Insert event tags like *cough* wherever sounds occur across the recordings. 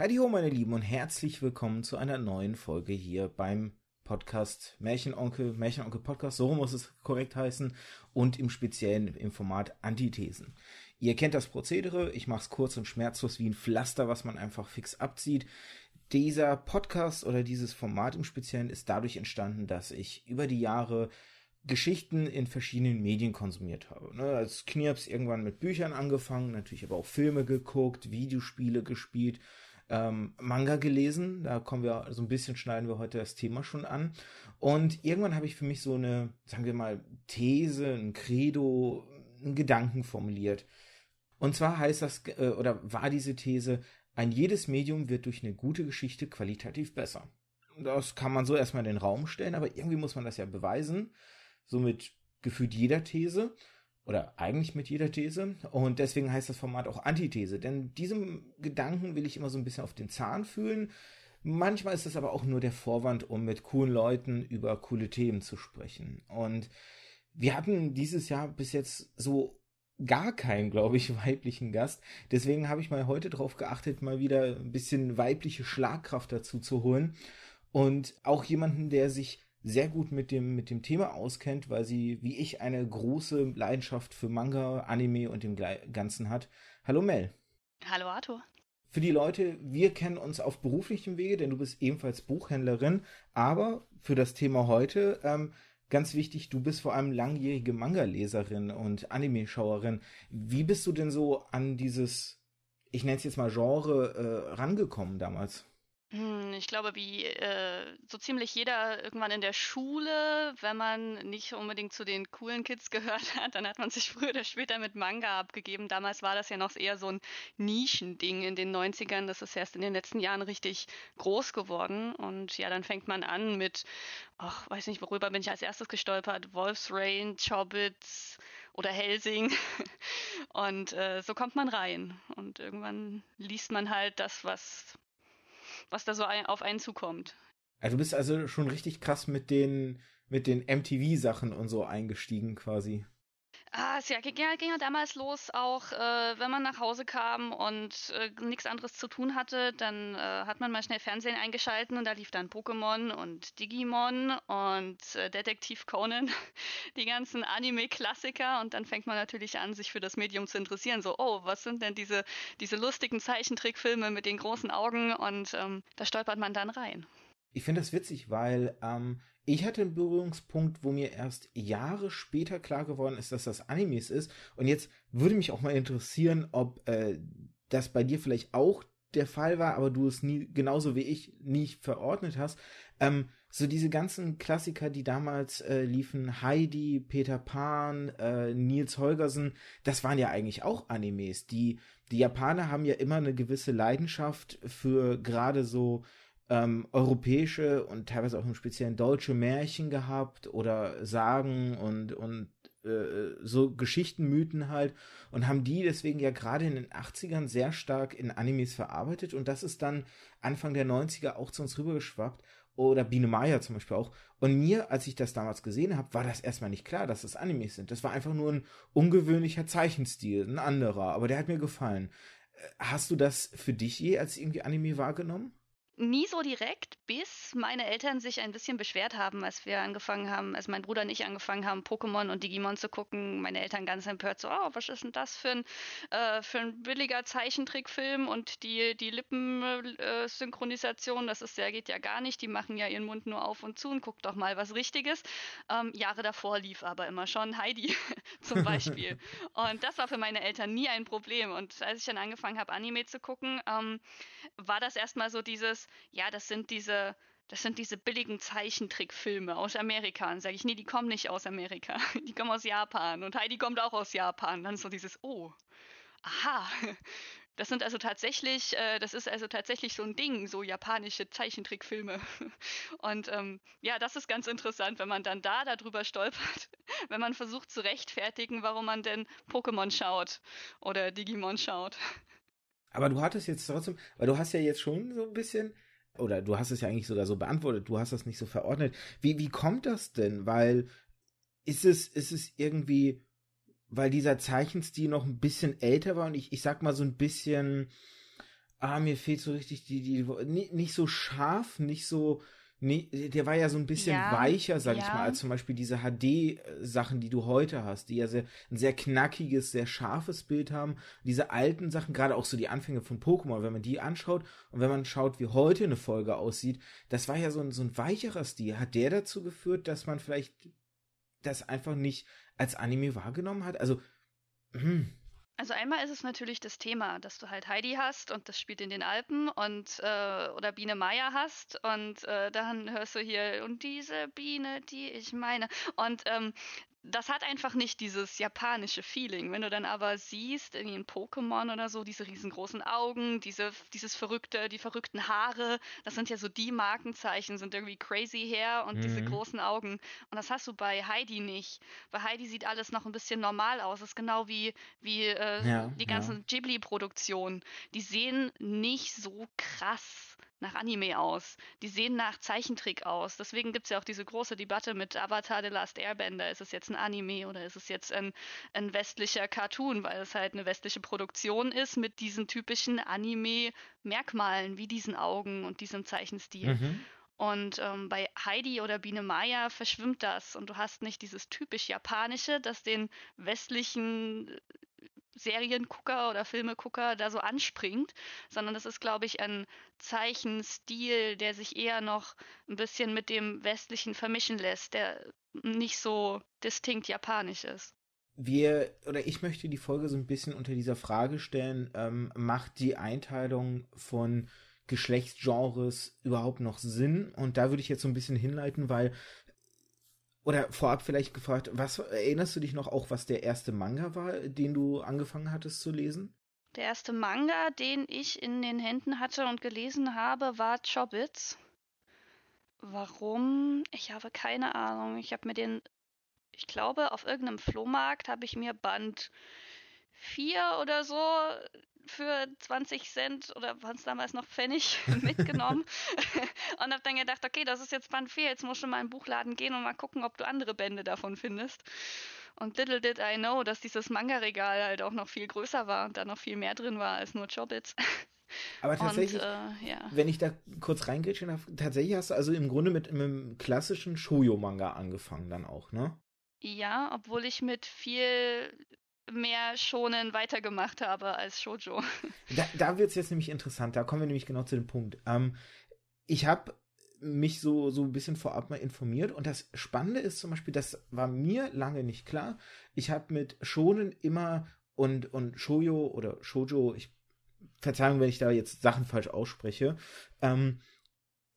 Heidi ho, meine Lieben, und herzlich willkommen zu einer neuen Folge hier beim Podcast Märchenonkel, Märchenonkel Podcast, so muss es korrekt heißen, und im Speziellen im Format Antithesen. Ihr kennt das Prozedere, ich mache es kurz und schmerzlos wie ein Pflaster, was man einfach fix abzieht. Dieser Podcast oder dieses Format im Speziellen ist dadurch entstanden, dass ich über die Jahre Geschichten in verschiedenen Medien konsumiert habe. Ne, als Knirps irgendwann mit Büchern angefangen, natürlich aber auch Filme geguckt, Videospiele gespielt, ähm, Manga gelesen. Da kommen wir so ein bisschen, schneiden wir heute das Thema schon an. Und irgendwann habe ich für mich so eine, sagen wir mal, These, ein Credo, einen Gedanken formuliert. Und zwar heißt das, äh, oder war diese These, ein jedes Medium wird durch eine gute Geschichte qualitativ besser. Das kann man so erstmal in den Raum stellen, aber irgendwie muss man das ja beweisen. Somit gefühlt jeder These oder eigentlich mit jeder These. Und deswegen heißt das Format auch Antithese. Denn diesem Gedanken will ich immer so ein bisschen auf den Zahn fühlen. Manchmal ist es aber auch nur der Vorwand, um mit coolen Leuten über coole Themen zu sprechen. Und wir hatten dieses Jahr bis jetzt so gar keinen, glaube ich, *laughs* weiblichen Gast. Deswegen habe ich mal heute darauf geachtet, mal wieder ein bisschen weibliche Schlagkraft dazu zu holen. Und auch jemanden, der sich sehr gut mit dem, mit dem Thema auskennt, weil sie, wie ich, eine große Leidenschaft für Manga, Anime und dem Ganzen hat. Hallo Mel. Hallo Arthur. Für die Leute, wir kennen uns auf beruflichem Wege, denn du bist ebenfalls Buchhändlerin, aber für das Thema heute, ähm, ganz wichtig, du bist vor allem langjährige Manga-Leserin und Anime-Schauerin. Wie bist du denn so an dieses, ich nenne es jetzt mal Genre, äh, rangekommen damals? Hm, ich glaube, wie äh, so ziemlich jeder irgendwann in der Schule, wenn man nicht unbedingt zu den coolen Kids *laughs* gehört hat, dann hat man sich früher oder später mit Manga abgegeben. Damals war das ja noch eher so ein Nischending in den 90ern. Das ist erst in den letzten Jahren richtig groß geworden. Und ja, dann fängt man an mit, ach, weiß nicht, worüber bin ich als erstes gestolpert? Wolf's Rain, Chobbits oder Helsing. *laughs* Und äh, so kommt man rein. Und irgendwann liest man halt das, was was da so auf einen zukommt. Also du bist also schon richtig krass mit den, mit den MTV-Sachen und so eingestiegen quasi. Ah, es ja, ging, ging ja damals los, auch äh, wenn man nach Hause kam und äh, nichts anderes zu tun hatte, dann äh, hat man mal schnell Fernsehen eingeschalten und da lief dann Pokémon und Digimon und äh, Detektiv Conan, *laughs* die ganzen Anime-Klassiker und dann fängt man natürlich an, sich für das Medium zu interessieren. So, oh, was sind denn diese, diese lustigen Zeichentrickfilme mit den großen Augen und ähm, da stolpert man dann rein. Ich finde das witzig, weil ähm, ich hatte einen Berührungspunkt, wo mir erst Jahre später klar geworden ist, dass das Animes ist. Und jetzt würde mich auch mal interessieren, ob äh, das bei dir vielleicht auch der Fall war, aber du es nie, genauso wie ich, nicht verordnet hast. Ähm, so diese ganzen Klassiker, die damals äh, liefen, Heidi, Peter Pan, äh, Nils Holgersen, das waren ja eigentlich auch Animes. Die, die Japaner haben ja immer eine gewisse Leidenschaft für gerade so ähm, europäische und teilweise auch im Speziellen deutsche Märchen gehabt oder Sagen und, und äh, so Geschichtenmythen halt und haben die deswegen ja gerade in den 80ern sehr stark in Animes verarbeitet und das ist dann Anfang der 90er auch zu uns rübergeschwappt oder Biene Maya zum Beispiel auch. Und mir, als ich das damals gesehen habe, war das erstmal nicht klar, dass das Animes sind. Das war einfach nur ein ungewöhnlicher Zeichenstil, ein anderer, aber der hat mir gefallen. Äh, hast du das für dich je als irgendwie Anime wahrgenommen? Nie so direkt, bis meine Eltern sich ein bisschen beschwert haben, als wir angefangen haben, als mein Bruder und ich angefangen haben, Pokémon und Digimon zu gucken. Meine Eltern ganz empört so, oh, was ist denn das für ein, äh, für ein billiger Zeichentrickfilm und die, die Lippensynchronisation, das ist ja, geht ja gar nicht. Die machen ja ihren Mund nur auf und zu und guckt doch mal was Richtiges. Ähm, Jahre davor lief aber immer schon Heidi *laughs* zum Beispiel. *laughs* und das war für meine Eltern nie ein Problem. Und als ich dann angefangen habe, Anime zu gucken, ähm, war das erstmal so dieses, ja, das sind diese, das sind diese billigen Zeichentrickfilme aus Amerika. Und sage ich, nee, die kommen nicht aus Amerika. *laughs* Die kommen aus Japan. Und Heidi kommt auch aus Japan. Dann so dieses, oh, aha. *laughs* Das sind also tatsächlich, äh, das ist also tatsächlich so ein Ding, so japanische Zeichentrickfilme. *laughs* Und ähm, ja, das ist ganz interessant, wenn man dann da darüber stolpert, wenn man versucht zu rechtfertigen, warum man denn Pokémon schaut oder Digimon schaut. Aber du hattest jetzt trotzdem, weil du hast ja jetzt schon so ein bisschen, oder du hast es ja eigentlich sogar so beantwortet, du hast das nicht so verordnet. Wie, wie kommt das denn? Weil ist es, ist es irgendwie, weil dieser Zeichenstil noch ein bisschen älter war und ich, ich sag mal so ein bisschen, ah, mir fehlt so richtig die, die, nicht so scharf, nicht so, Nee, der war ja so ein bisschen ja, weicher, sag ja. ich mal, als zum Beispiel diese HD-Sachen, die du heute hast, die ja sehr, ein sehr knackiges, sehr scharfes Bild haben. Diese alten Sachen, gerade auch so die Anfänge von Pokémon, wenn man die anschaut und wenn man schaut, wie heute eine Folge aussieht, das war ja so ein, so ein weicherer Stil. Hat der dazu geführt, dass man vielleicht das einfach nicht als Anime wahrgenommen hat? Also, hm, also einmal ist es natürlich das Thema, dass du halt Heidi hast und das spielt in den Alpen und äh, oder Biene Meier hast und äh, dann hörst du hier und diese Biene, die ich meine. Und ähm, das hat einfach nicht dieses japanische Feeling. Wenn du dann aber siehst, irgendwie ein Pokémon oder so, diese riesengroßen Augen, diese, dieses verrückte, die verrückten Haare, das sind ja so die Markenzeichen, sind irgendwie crazy hair und mhm. diese großen Augen. Und das hast du bei Heidi nicht. Bei Heidi sieht alles noch ein bisschen normal aus. Das ist genau wie, wie äh, ja, die ganzen ja. Ghibli-Produktionen. Die sehen nicht so krass nach Anime aus. Die sehen nach Zeichentrick aus. Deswegen gibt es ja auch diese große Debatte mit Avatar The Last Airbender. Ist es jetzt ein Anime oder ist es jetzt ein, ein westlicher Cartoon, weil es halt eine westliche Produktion ist mit diesen typischen Anime-Merkmalen, wie diesen Augen und diesem Zeichenstil. Mhm. Und ähm, bei Heidi oder Biene Maya verschwimmt das und du hast nicht dieses typisch japanische, das den westlichen Seriengucker oder Filmegucker da so anspringt, sondern das ist, glaube ich, ein Zeichenstil, der sich eher noch ein bisschen mit dem westlichen vermischen lässt, der nicht so distinkt japanisch ist. Wir, oder ich möchte die Folge so ein bisschen unter dieser Frage stellen, ähm, macht die Einteilung von Geschlechtsgenres überhaupt noch Sinn? Und da würde ich jetzt so ein bisschen hinleiten, weil oder vorab vielleicht gefragt, was erinnerst du dich noch auch, was der erste Manga war, den du angefangen hattest zu lesen? Der erste Manga, den ich in den Händen hatte und gelesen habe, war Chobits. Warum? Ich habe keine Ahnung. Ich habe mir den, ich glaube, auf irgendeinem Flohmarkt habe ich mir Band 4 oder so für 20 Cent oder waren es damals noch Pfennig *laughs* mitgenommen *laughs* und habe dann gedacht, okay, das ist jetzt Band 4, jetzt musst du mal in den Buchladen gehen und mal gucken, ob du andere Bände davon findest. Und little did I know, dass dieses Manga-Regal halt auch noch viel größer war und da noch viel mehr drin war als nur Chobits. *laughs* Aber tatsächlich, und, äh, ja. wenn ich da kurz reingrätschen darf, tatsächlich hast du also im Grunde mit einem klassischen Shoujo-Manga angefangen dann auch, ne? Ja, obwohl ich mit viel mehr schonen weitergemacht habe als Shoujo. *laughs* Da, da wird es jetzt nämlich interessant, da kommen wir nämlich genau zu dem Punkt. Ähm, ich habe mich so, so ein bisschen vorab mal informiert und das Spannende ist zum Beispiel, das war mir lange nicht klar. Ich habe mit Schonen immer und, und Shoujo oder Shoujo, ich Verzeihung, wenn ich da jetzt Sachen falsch ausspreche, ähm,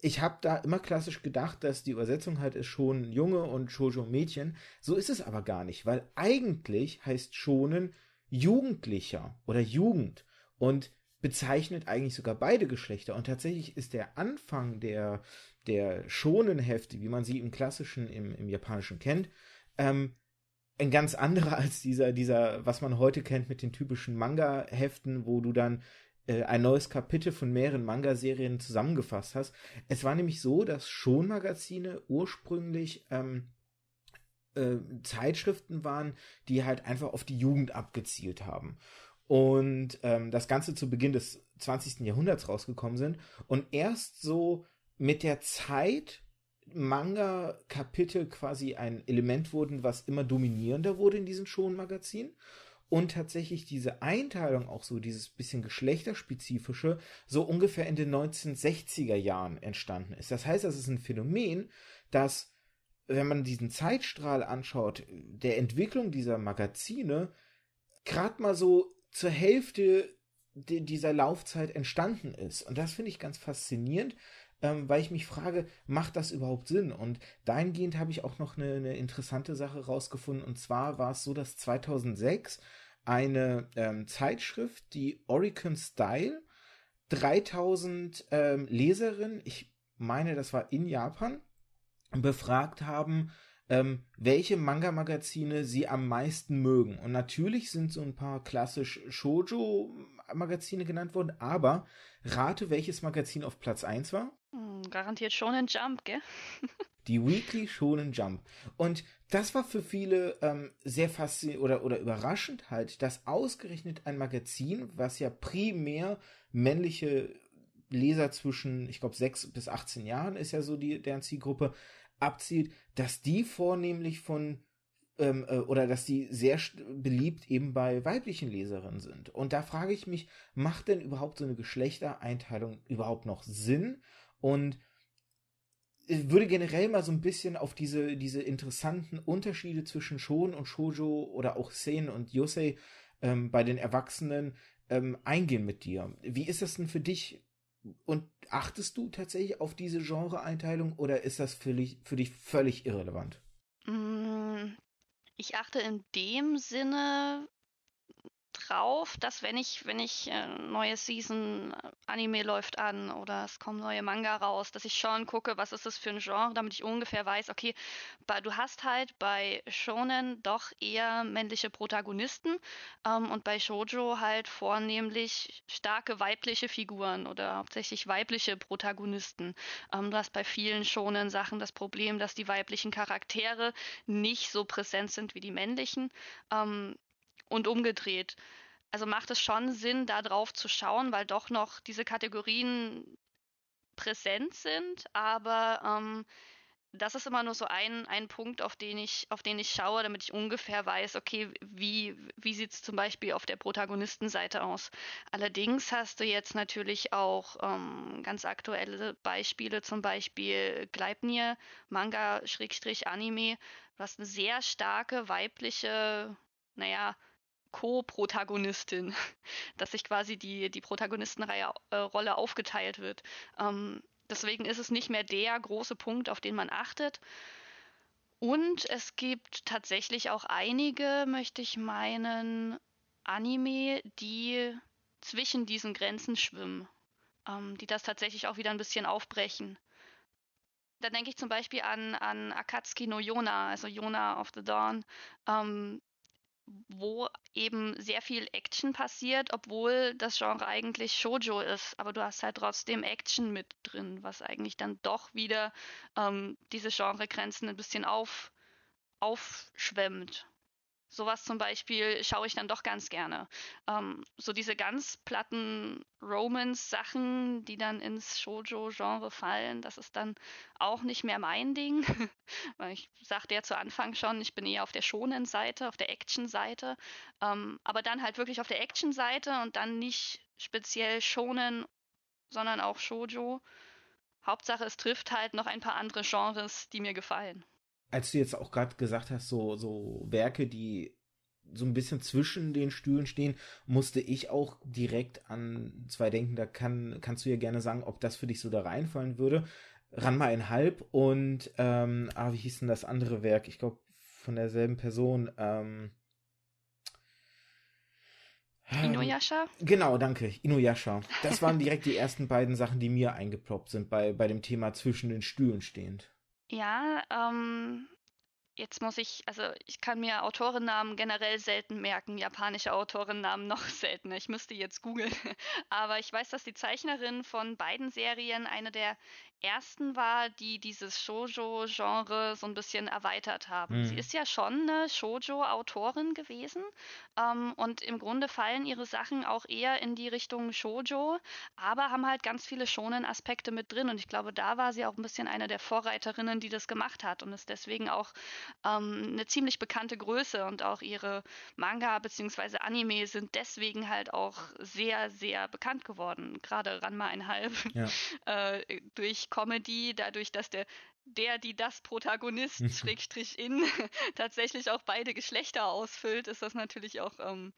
ich habe da immer klassisch gedacht, dass die Übersetzung halt ist schon Junge und Shoujo Mädchen. So ist es aber gar nicht, weil eigentlich heißt schonen Jugendlicher oder Jugend und bezeichnet eigentlich sogar beide Geschlechter. Und tatsächlich ist der Anfang der, der schonen Hefte, wie man sie im klassischen, im, im japanischen kennt, ähm, ein ganz anderer als dieser, dieser, was man heute kennt mit den typischen Manga-Heften, wo du dann äh, ein neues Kapitel von mehreren Manga-Serien zusammengefasst hast. Es war nämlich so, dass Schon-Magazine ursprünglich ähm, äh, Zeitschriften waren, die halt einfach auf die Jugend abgezielt haben. Und ähm, das Ganze zu Beginn des 20. Jahrhunderts rausgekommen sind. Und erst so mit der Zeit Manga-Kapitel quasi ein Element wurden, was immer dominierender wurde in diesen Schon-Magazinen und tatsächlich diese Einteilung auch so, dieses bisschen geschlechterspezifische, so ungefähr in den 1960er Jahren entstanden ist. Das heißt, das ist ein Phänomen, das, wenn man diesen Zeitstrahl anschaut, der Entwicklung dieser Magazine, gerade mal so zur Hälfte dieser Laufzeit entstanden ist. Und das finde ich ganz faszinierend, ähm, weil ich mich frage, macht das überhaupt Sinn? Und dahingehend habe ich auch noch eine, eine interessante Sache rausgefunden. Und zwar war es so, dass 2006 eine ähm, Zeitschrift, die Oricon Style, 3000 ähm, Leserinnen, ich meine, das war in Japan, befragt haben, ähm, welche Manga-Magazine sie am meisten mögen. Und natürlich sind so ein paar klassisch Shoujo-Magazine genannt worden, aber rate, welches Magazin auf Platz 1 war? Hm, garantiert schon ein Jump, gell? *laughs* Die Weekly Shonen Jump. Und das war für viele ähm, sehr faszinierend oder, oder überraschend halt, dass ausgerechnet ein Magazin, was ja primär männliche Leser zwischen, ich glaube, 6 bis 18 Jahren ist ja so die, deren Zielgruppe, abzielt, dass die vornehmlich von ähm, äh, oder dass die sehr beliebt eben bei weiblichen Leserinnen sind. Und da frage ich mich, macht denn überhaupt so eine Geschlechtereinteilung überhaupt noch Sinn? Und würde generell mal so ein bisschen auf diese, diese interessanten Unterschiede zwischen Shon und Shoujo oder auch Sen und Yosei ähm, bei den Erwachsenen ähm, eingehen mit dir. Wie ist das denn für dich? Und achtest du tatsächlich auf diese Genre-Einteilung oder ist das für dich, für dich völlig irrelevant? Mm, ich achte in dem Sinne drauf, dass wenn ich, wenn ich äh, neue Season äh, Anime läuft an oder es kommen neue Manga raus, dass ich schon gucke, was ist das für ein Genre, damit ich ungefähr weiß, okay, du hast halt bei Shonen doch eher männliche Protagonisten ähm, und bei Shoujo halt vornehmlich starke weibliche Figuren oder hauptsächlich weibliche Protagonisten. Ähm, du hast bei vielen Shonen Sachen das Problem, dass die weiblichen Charaktere nicht so präsent sind wie die männlichen. Ähm, und umgedreht. Also macht es schon Sinn, da drauf zu schauen, weil doch noch diese Kategorien präsent sind, aber ähm, das ist immer nur so ein, ein Punkt, auf den, ich, auf den ich schaue, damit ich ungefähr weiß, okay, wie, wie sieht es zum Beispiel auf der Protagonistenseite aus. Allerdings hast du jetzt natürlich auch ähm, ganz aktuelle Beispiele, zum Beispiel Gleipnir, Manga-Anime. Du hast eine sehr starke weibliche, naja, Co-Protagonistin, *laughs* dass sich quasi die, die Protagonistenrolle äh, aufgeteilt wird. Ähm, deswegen ist es nicht mehr der große Punkt, auf den man achtet. Und es gibt tatsächlich auch einige, möchte ich meinen, Anime, die zwischen diesen Grenzen schwimmen, ähm, die das tatsächlich auch wieder ein bisschen aufbrechen. Da denke ich zum Beispiel an, an Akatsuki no Yona, also Yona of the Dawn. Ähm, wo eben sehr viel Action passiert, obwohl das Genre eigentlich Shoujo ist. Aber du hast halt trotzdem Action mit drin, was eigentlich dann doch wieder ähm, diese Genregrenzen ein bisschen auf, aufschwemmt. Sowas zum Beispiel schaue ich dann doch ganz gerne. Ähm, so diese ganz platten Romance-Sachen, die dann ins Shoujo-Genre fallen, das ist dann auch nicht mehr mein Ding. *laughs* Ich sagte ja zu Anfang schon, ich bin eher auf der schonen Seite, auf der Action-Seite. Ähm, aber dann halt wirklich auf der Action-Seite und dann nicht speziell schonen, sondern auch Shoujo. Hauptsache, es trifft halt noch ein paar andere Genres, die mir gefallen als du jetzt auch gerade gesagt hast, so, so Werke, die so ein bisschen zwischen den Stühlen stehen, musste ich auch direkt an zwei denken. Da kann, kannst du ja gerne sagen, ob das für dich so da reinfallen würde. Ranma ein Halb und, ähm, ah, wie hieß denn das andere Werk? Ich glaube, von derselben Person. Ähm, Inuyasha? Genau, danke. Inuyasha. Das waren direkt die ersten beiden Sachen, die mir eingeploppt sind bei, bei dem Thema zwischen den Stühlen stehend. Ja, ähm, jetzt muss ich, also ich kann mir Autorennamen generell selten merken, japanische Autorennamen *laughs* noch seltener. Ich müsste jetzt googeln. *laughs* Aber ich weiß, dass die Zeichnerin von beiden Serien eine der ersten war, die dieses Shoujo-Genre so ein bisschen erweitert haben. Mhm. Sie ist ja schon eine Shoujo-Autorin gewesen ähm, und im Grunde fallen ihre Sachen auch eher in die Richtung Shoujo, aber haben halt ganz viele Shonen-Aspekte mit drin und ich glaube, da war sie auch ein bisschen eine der Vorreiterinnen, die das gemacht hat und ist deswegen auch ähm, eine ziemlich bekannte Größe und auch ihre Manga bzw. Anime sind deswegen halt auch sehr, sehr bekannt geworden. Gerade Ranma einhalb ja. *laughs* äh, durch Comedy, dadurch, dass der der, die das Protagonist, *laughs* Schrägstrich in, *laughs* tatsächlich auch beide Geschlechter ausfüllt, ist das natürlich auch, ähm,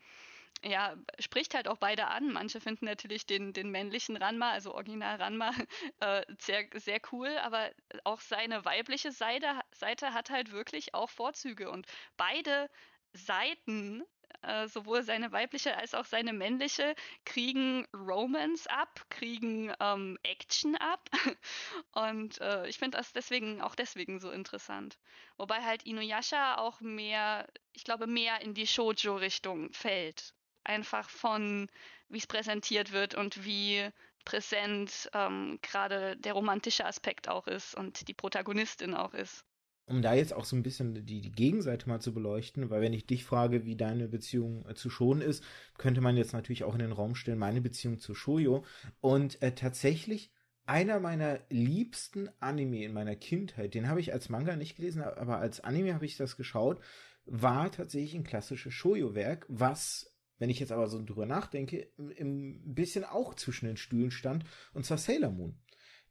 ja, spricht halt auch beide an. Manche finden natürlich den, den männlichen Ranma, also Original Ranma, *laughs* äh, sehr, sehr cool, aber auch seine weibliche Seite, Seite hat halt wirklich auch Vorzüge und beide Seiten äh, sowohl seine weibliche als auch seine männliche kriegen Romance ab, kriegen ähm, Action ab. *laughs* Und äh, ich finde das deswegen auch deswegen so interessant. Wobei halt Inuyasha auch mehr, ich glaube, mehr in die Shoujo-Richtung fällt. Einfach von, wie es präsentiert wird und wie präsent ähm, gerade der romantische Aspekt auch ist und die Protagonistin auch ist. Um da jetzt auch so ein bisschen die, die Gegenseite mal zu beleuchten, weil wenn ich dich frage, wie deine Beziehung äh, zu Shon ist, könnte man jetzt natürlich auch in den Raum stellen, meine Beziehung zu Shoyo. Und äh, tatsächlich einer meiner liebsten Anime in meiner Kindheit, den habe ich als Manga nicht gelesen, aber als Anime habe ich das geschaut, war tatsächlich ein klassisches Shoyo-Werk, was wenn ich jetzt aber so drüber nachdenke, ein bisschen auch zwischen den Stühlen stand, und zwar Sailor Moon.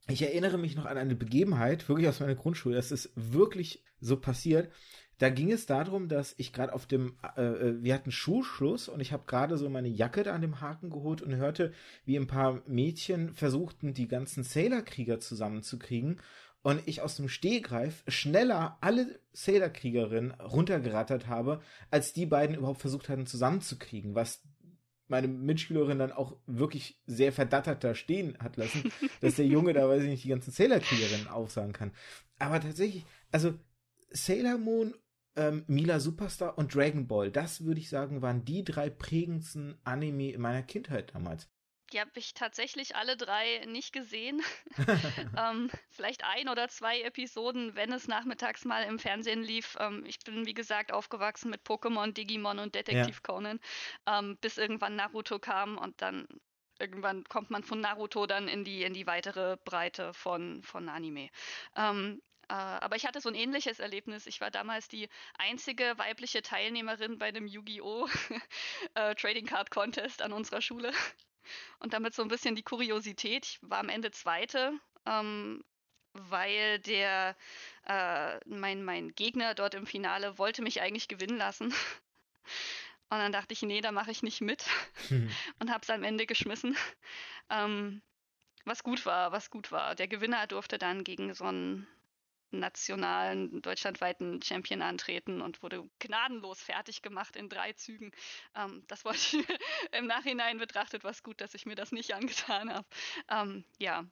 Ich erinnere mich noch an eine Begebenheit, wirklich aus meiner Grundschule, das ist wirklich so passiert. Da ging es darum, dass ich gerade auf dem, äh, äh wir hatten Schulschluss und ich habe gerade so meine Jacke da an dem Haken geholt und hörte, wie ein paar Mädchen versuchten, die ganzen Sailor-Krieger zusammenzukriegen und ich aus dem Stehgreif schneller alle Sailor-Kriegerinnen runtergerattert habe, als die beiden überhaupt versucht hatten zusammenzukriegen, was meine Mitschülerin dann auch wirklich sehr verdattert da stehen hat lassen, *laughs* dass der Junge da, weiß ich nicht, die ganzen Sailor-Kriegerinnen aufsagen kann. Aber tatsächlich, also Sailor Moon, ähm, Mila Superstar und Dragon Ball, das würde ich sagen, waren die drei prägendsten Anime in meiner Kindheit damals. Die habe ich tatsächlich alle drei nicht gesehen. *laughs* ähm, vielleicht ein oder zwei Episoden, wenn es nachmittags mal im Fernsehen lief. Ähm, ich bin, wie gesagt, aufgewachsen mit Pokémon, Digimon und Detektiv ja. Conan, ähm, bis irgendwann Naruto kam und dann irgendwann kommt man von Naruto dann in die, in die weitere Breite von, von Anime. Ähm, äh, aber ich hatte so ein ähnliches Erlebnis. Ich war damals die einzige weibliche Teilnehmerin bei einem Yu-Gi-Oh! *laughs* äh, Trading Card Contest an unserer Schule. Und damit so ein bisschen die Kuriosität. Ich war am Ende Zweite, ähm, weil der, äh, mein, mein Gegner dort im Finale wollte mich eigentlich gewinnen lassen. *laughs* Und dann dachte ich, nee, da mache ich nicht mit. *laughs* Und habe es am Ende geschmissen. Ähm, was gut war, was gut war. Der Gewinner durfte dann gegen so einen nationalen, deutschlandweiten Champion antreten und wurde gnadenlos fertig gemacht in drei Zügen. Ähm, das wollte ich *laughs* im Nachhinein betrachtet, was gut, dass ich mir das nicht angetan habe. Ähm, ja.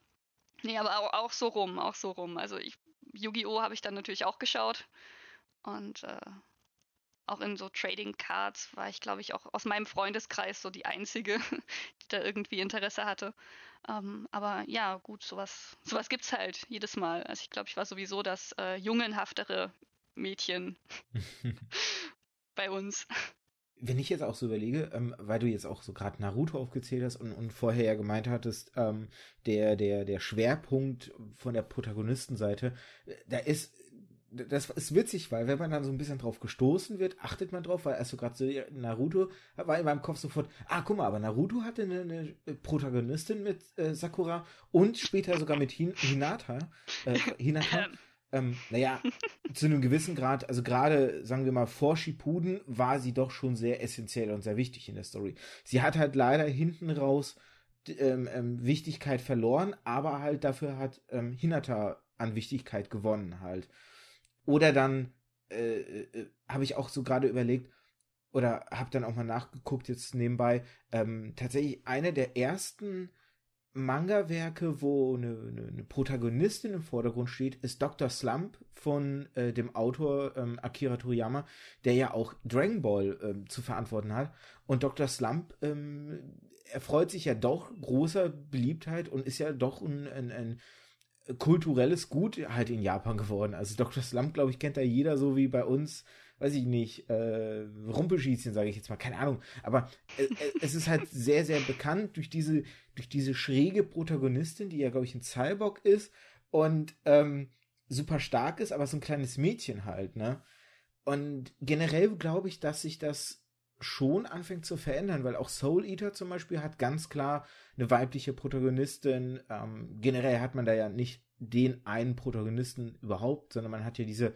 Nee, aber auch, auch, so rum, auch so rum. Also Yu-Gi-Oh! habe ich dann natürlich auch geschaut. Und äh, auch in so Trading Cards war ich, glaube ich, auch aus meinem Freundeskreis so die Einzige, *laughs* die da irgendwie Interesse hatte. Ähm, aber ja, gut, sowas, sowas gibt es halt jedes Mal. Also ich glaube, ich war sowieso das äh, jungenhaftere Mädchen *laughs* bei uns. Wenn ich jetzt auch so überlege, ähm, weil du jetzt auch so gerade Naruto aufgezählt hast und, und vorher ja gemeint hattest, ähm, der, der, der Schwerpunkt von der Protagonistenseite, äh, da ist das ist witzig, weil wenn man dann so ein bisschen drauf gestoßen wird, achtet man drauf, weil also gerade so Naruto war in meinem Kopf sofort, ah, guck mal, aber Naruto hatte eine, eine Protagonistin mit äh, Sakura und später sogar mit Hin Hinata. Äh, *laughs* Hinata. ähm, naja, *laughs* zu einem gewissen Grad, also gerade, sagen wir mal, vor Shippuden war sie doch schon sehr essentiell und sehr wichtig in der Story. Sie hat halt leider hinten raus ähm, ähm, Wichtigkeit verloren, aber halt dafür hat ähm, Hinata an Wichtigkeit gewonnen halt. Oder dann äh, äh, habe ich auch so gerade überlegt, oder habe dann auch mal nachgeguckt jetzt nebenbei, ähm, tatsächlich eine der ersten Manga-Werke, wo eine, eine, eine, Protagonistin im Vordergrund steht, ist Dr. Slump von äh, dem Autor ähm, Akira Toriyama, der ja auch Dragon Ball ähm, zu verantworten hat. Und Dr. Slump ähm, erfreut sich ja doch großer Beliebtheit und ist ja doch ein, ein, ein kulturelles Gut halt in Japan geworden. Also Dr. Slump, glaube ich, kennt da jeder so wie bei uns, weiß ich nicht, äh, Rumpelschießchen, sage ich jetzt mal, keine Ahnung. Aber äh, äh, es ist halt sehr, sehr bekannt durch diese, durch diese schräge Protagonistin, die ja, glaube ich, ein Cyborg ist und ähm, super stark ist, aber so ein kleines Mädchen halt, ne? Und generell glaube ich, dass sich das schon anfängt zu verändern, weil auch Soul Eater zum Beispiel hat ganz klar eine weibliche Protagonistin. Ähm, generell hat man da ja nicht den einen Protagonisten überhaupt, sondern man hat ja diese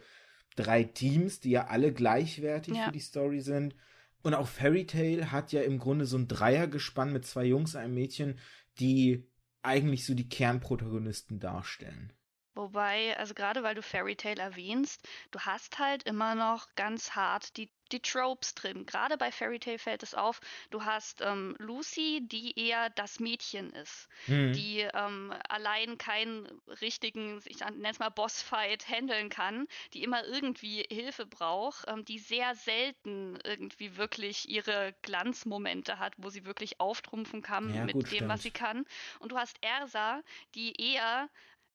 drei Teams, die ja alle gleichwertig ja. für die Story sind. Und auch Fairy Tale hat ja im Grunde so ein Dreiergespann mit zwei Jungs, einem Mädchen, die eigentlich so die Kernprotagonisten darstellen. Wobei, also gerade weil du Fairy Tale erwähnst, du hast halt immer noch ganz hart die, die Tropes drin. Gerade bei Fairy Tale fällt es auf, du hast ähm, Lucy, die eher das Mädchen ist, mhm. die ähm, allein keinen richtigen, ich nenne es mal Bossfight, handeln kann, die immer irgendwie Hilfe braucht, ähm, die sehr selten irgendwie wirklich ihre Glanzmomente hat, wo sie wirklich auftrumpfen kann ja, mit gut, dem, stimmt. was sie kann. Und du hast Ersa, die eher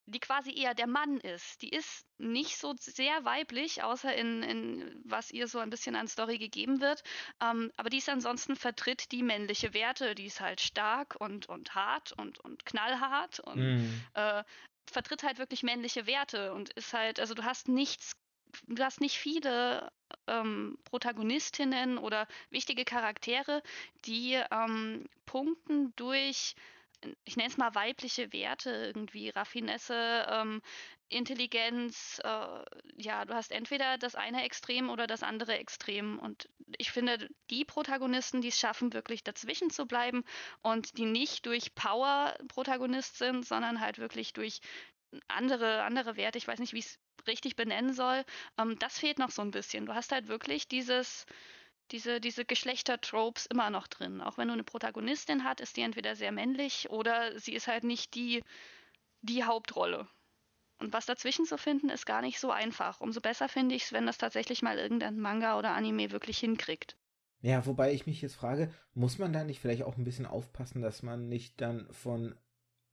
die quasi eher der Mann ist. Die ist nicht so sehr weiblich, außer in, in was ihr so ein bisschen an Story gegeben wird. Ähm, aber die ist ansonsten vertritt die männliche Werte. Die ist halt stark und, und hart und, und knallhart und mm. äh, vertritt halt wirklich männliche Werte und ist halt, also du hast nichts, du hast nicht viele ähm, Protagonistinnen oder wichtige Charaktere, die ähm, punkten durch ich nenne es mal weibliche Werte, irgendwie Raffinesse, ähm, Intelligenz, äh, ja, du hast entweder das eine Extrem oder das andere Extrem. Und ich finde, die Protagonisten, die es schaffen, wirklich dazwischen zu bleiben und die nicht durch Power Protagonist sind, sondern halt wirklich durch andere, andere Werte, ich weiß nicht, wie ich es richtig benennen soll, ähm, das fehlt noch so ein bisschen. Du hast halt wirklich dieses, diese, diese Geschlechtertropes immer noch drin. Auch wenn du eine Protagonistin hast, ist die entweder sehr männlich oder sie ist halt nicht die, die Hauptrolle. Und was dazwischen zu finden, ist gar nicht so einfach. Umso besser finde ich es, wenn das tatsächlich mal irgendein Manga oder Anime wirklich hinkriegt. Ja, wobei ich mich jetzt frage, muss man da nicht vielleicht auch ein bisschen aufpassen, dass man nicht dann von